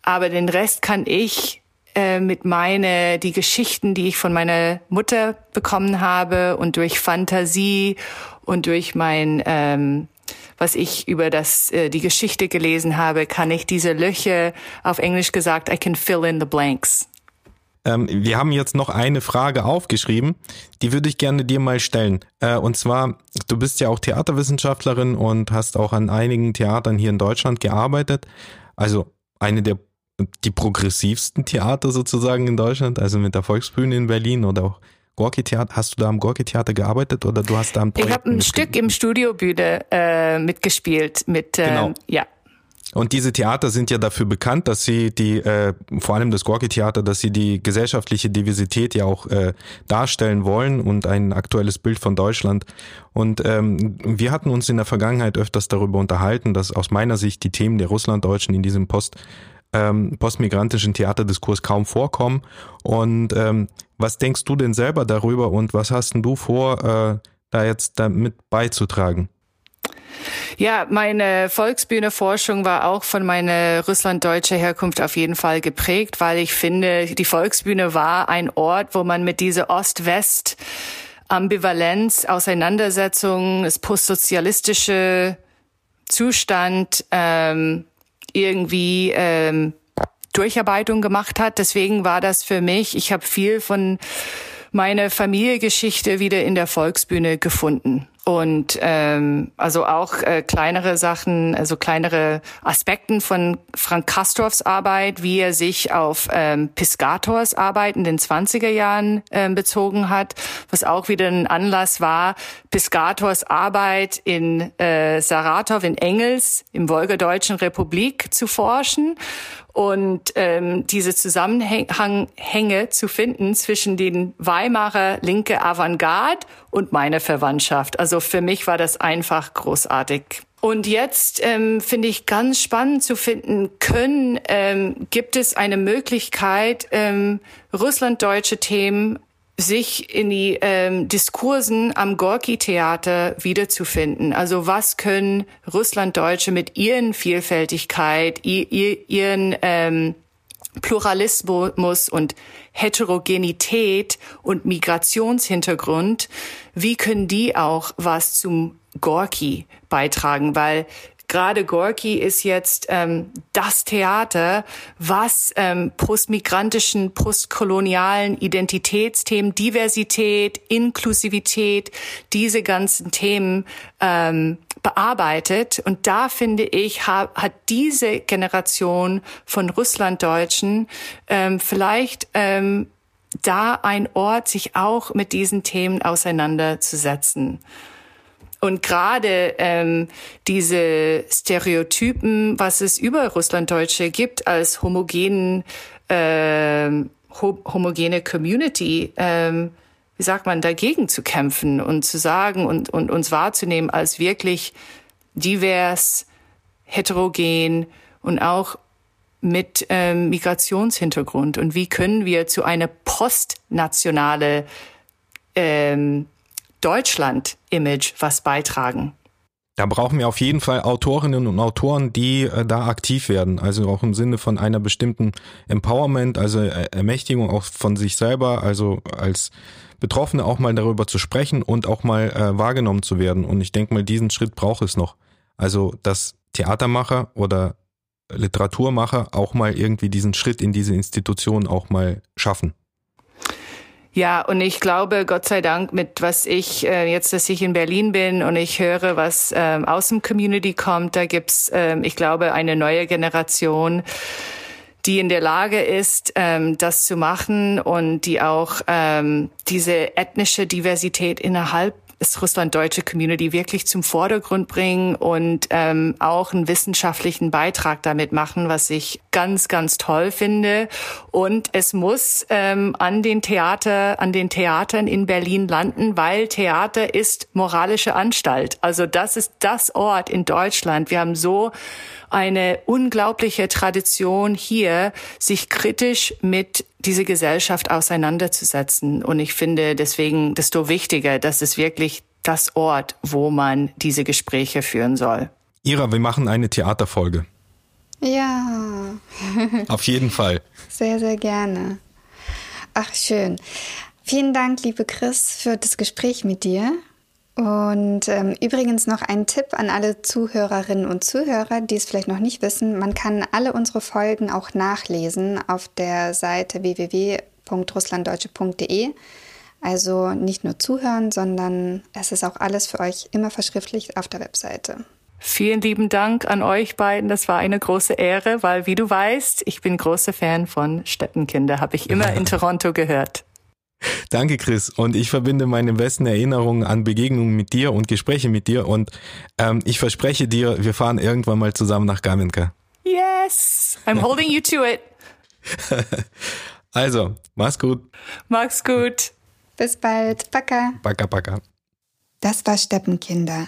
Aber den Rest kann ich äh, mit meine die Geschichten, die ich von meiner Mutter bekommen habe und durch Fantasie und durch mein ähm, was ich über das äh, die Geschichte gelesen habe, kann ich diese Löcher auf Englisch gesagt, I can fill in the blanks. Ähm, wir haben jetzt noch eine Frage aufgeschrieben, die würde ich gerne dir mal stellen. Äh, und zwar, du bist ja auch Theaterwissenschaftlerin und hast auch an einigen Theatern hier in Deutschland gearbeitet. Also eine der die progressivsten Theater sozusagen in Deutschland, also mit der Volksbühne in Berlin oder auch Gorki Theater. Hast du da am Gorki Theater gearbeitet oder du hast da ein Projekt Ich habe ein Stück im Studiobühne äh, mitgespielt mit äh, genau. ja und diese Theater sind ja dafür bekannt, dass sie die, äh, vor allem das Gorki-Theater, dass sie die gesellschaftliche Diversität ja auch äh, darstellen wollen und ein aktuelles Bild von Deutschland. Und ähm, wir hatten uns in der Vergangenheit öfters darüber unterhalten, dass aus meiner Sicht die Themen der Russlanddeutschen in diesem Post ähm, postmigrantischen Theaterdiskurs kaum vorkommen. Und ähm, was denkst du denn selber darüber und was hast denn du vor, äh, da jetzt damit beizutragen? Ja, meine Volksbühne-Forschung war auch von meiner russlanddeutscher Herkunft auf jeden Fall geprägt, weil ich finde, die Volksbühne war ein Ort, wo man mit dieser Ost-West Ambivalenz, Auseinandersetzung, das postsozialistische Zustand ähm, irgendwie ähm, Durcharbeitung gemacht hat. Deswegen war das für mich, ich habe viel von meiner Familiengeschichte wieder in der Volksbühne gefunden. Und ähm, also auch äh, kleinere Sachen, also kleinere Aspekten von Frank Kastorfs Arbeit, wie er sich auf ähm, Piscators Arbeit in den 20er Jahren ähm, bezogen hat, was auch wieder ein Anlass war, Piscators Arbeit in äh, Saratov in Engels im Wolgadeutschen Republik zu forschen und ähm, diese Zusammenhänge zu finden zwischen den Weimarer linke Avantgarde und meiner Verwandtschaft. Also für mich war das einfach großartig. Und jetzt ähm, finde ich ganz spannend zu finden, können ähm, gibt es eine Möglichkeit, ähm, russlanddeutsche Themen sich in die ähm, Diskursen am Gorki-Theater wiederzufinden. Also was können Russlanddeutsche mit ihren Vielfältigkeit, ihren ähm, Pluralismus und Heterogenität und Migrationshintergrund, wie können die auch was zum Gorki beitragen? Weil gerade Gorki ist jetzt ähm, das Theater, was ähm, postmigrantischen, postkolonialen Identitätsthemen, Diversität, Inklusivität, diese ganzen Themen ähm, bearbeitet. Und da finde ich, hat, hat diese Generation von Russlanddeutschen ähm, vielleicht ähm, da ein Ort, sich auch mit diesen Themen auseinanderzusetzen. Und gerade ähm, diese Stereotypen, was es über Russlanddeutsche gibt als homogenen, äh, homogene Community, ähm, wie sagt man, dagegen zu kämpfen und zu sagen und, und uns wahrzunehmen als wirklich divers, heterogen und auch mit ähm, Migrationshintergrund. Und wie können wir zu einer postnationale ähm, Deutschland-Image was beitragen. Da brauchen wir auf jeden Fall Autorinnen und Autoren, die äh, da aktiv werden. Also auch im Sinne von einer bestimmten Empowerment, also äh, Ermächtigung auch von sich selber, also als Betroffene auch mal darüber zu sprechen und auch mal äh, wahrgenommen zu werden. Und ich denke mal, diesen Schritt braucht es noch. Also, dass Theatermacher oder Literaturmacher auch mal irgendwie diesen Schritt in diese Institution auch mal schaffen. Ja, und ich glaube, Gott sei Dank, mit was ich äh, jetzt, dass ich in Berlin bin und ich höre, was ähm, aus dem Community kommt, da gibt's, ähm, ich glaube, eine neue Generation, die in der Lage ist, ähm, das zu machen und die auch ähm, diese ethnische Diversität innerhalb das russlanddeutsche Community wirklich zum Vordergrund bringen und ähm, auch einen wissenschaftlichen Beitrag damit machen, was ich ganz, ganz toll finde. Und es muss ähm, an den Theater, an den Theatern in Berlin landen, weil Theater ist moralische Anstalt. Also das ist das Ort in Deutschland. Wir haben so eine unglaubliche Tradition hier, sich kritisch mit dieser Gesellschaft auseinanderzusetzen. Und ich finde deswegen desto wichtiger, dass es wirklich das Ort, wo man diese Gespräche führen soll. Ira, wir machen eine Theaterfolge. Ja. Auf jeden Fall. Sehr, sehr gerne. Ach, schön. Vielen Dank, liebe Chris, für das Gespräch mit dir. Und ähm, übrigens noch ein Tipp an alle Zuhörerinnen und Zuhörer, die es vielleicht noch nicht wissen. Man kann alle unsere Folgen auch nachlesen auf der Seite www.russlanddeutsche.de. Also nicht nur zuhören, sondern es ist auch alles für euch immer verschriftlicht auf der Webseite. Vielen lieben Dank an euch beiden. Das war eine große Ehre, weil wie du weißt, ich bin großer Fan von Steppenkinder, habe ich immer in Toronto gehört. Danke, Chris. Und ich verbinde meine besten Erinnerungen an Begegnungen mit dir und Gespräche mit dir. Und ähm, ich verspreche dir, wir fahren irgendwann mal zusammen nach Gamenka. Yes, I'm holding you to it. also, mach's gut. Mach's gut. Bis bald. Baka. Baka, baka. Das war Steppenkinder,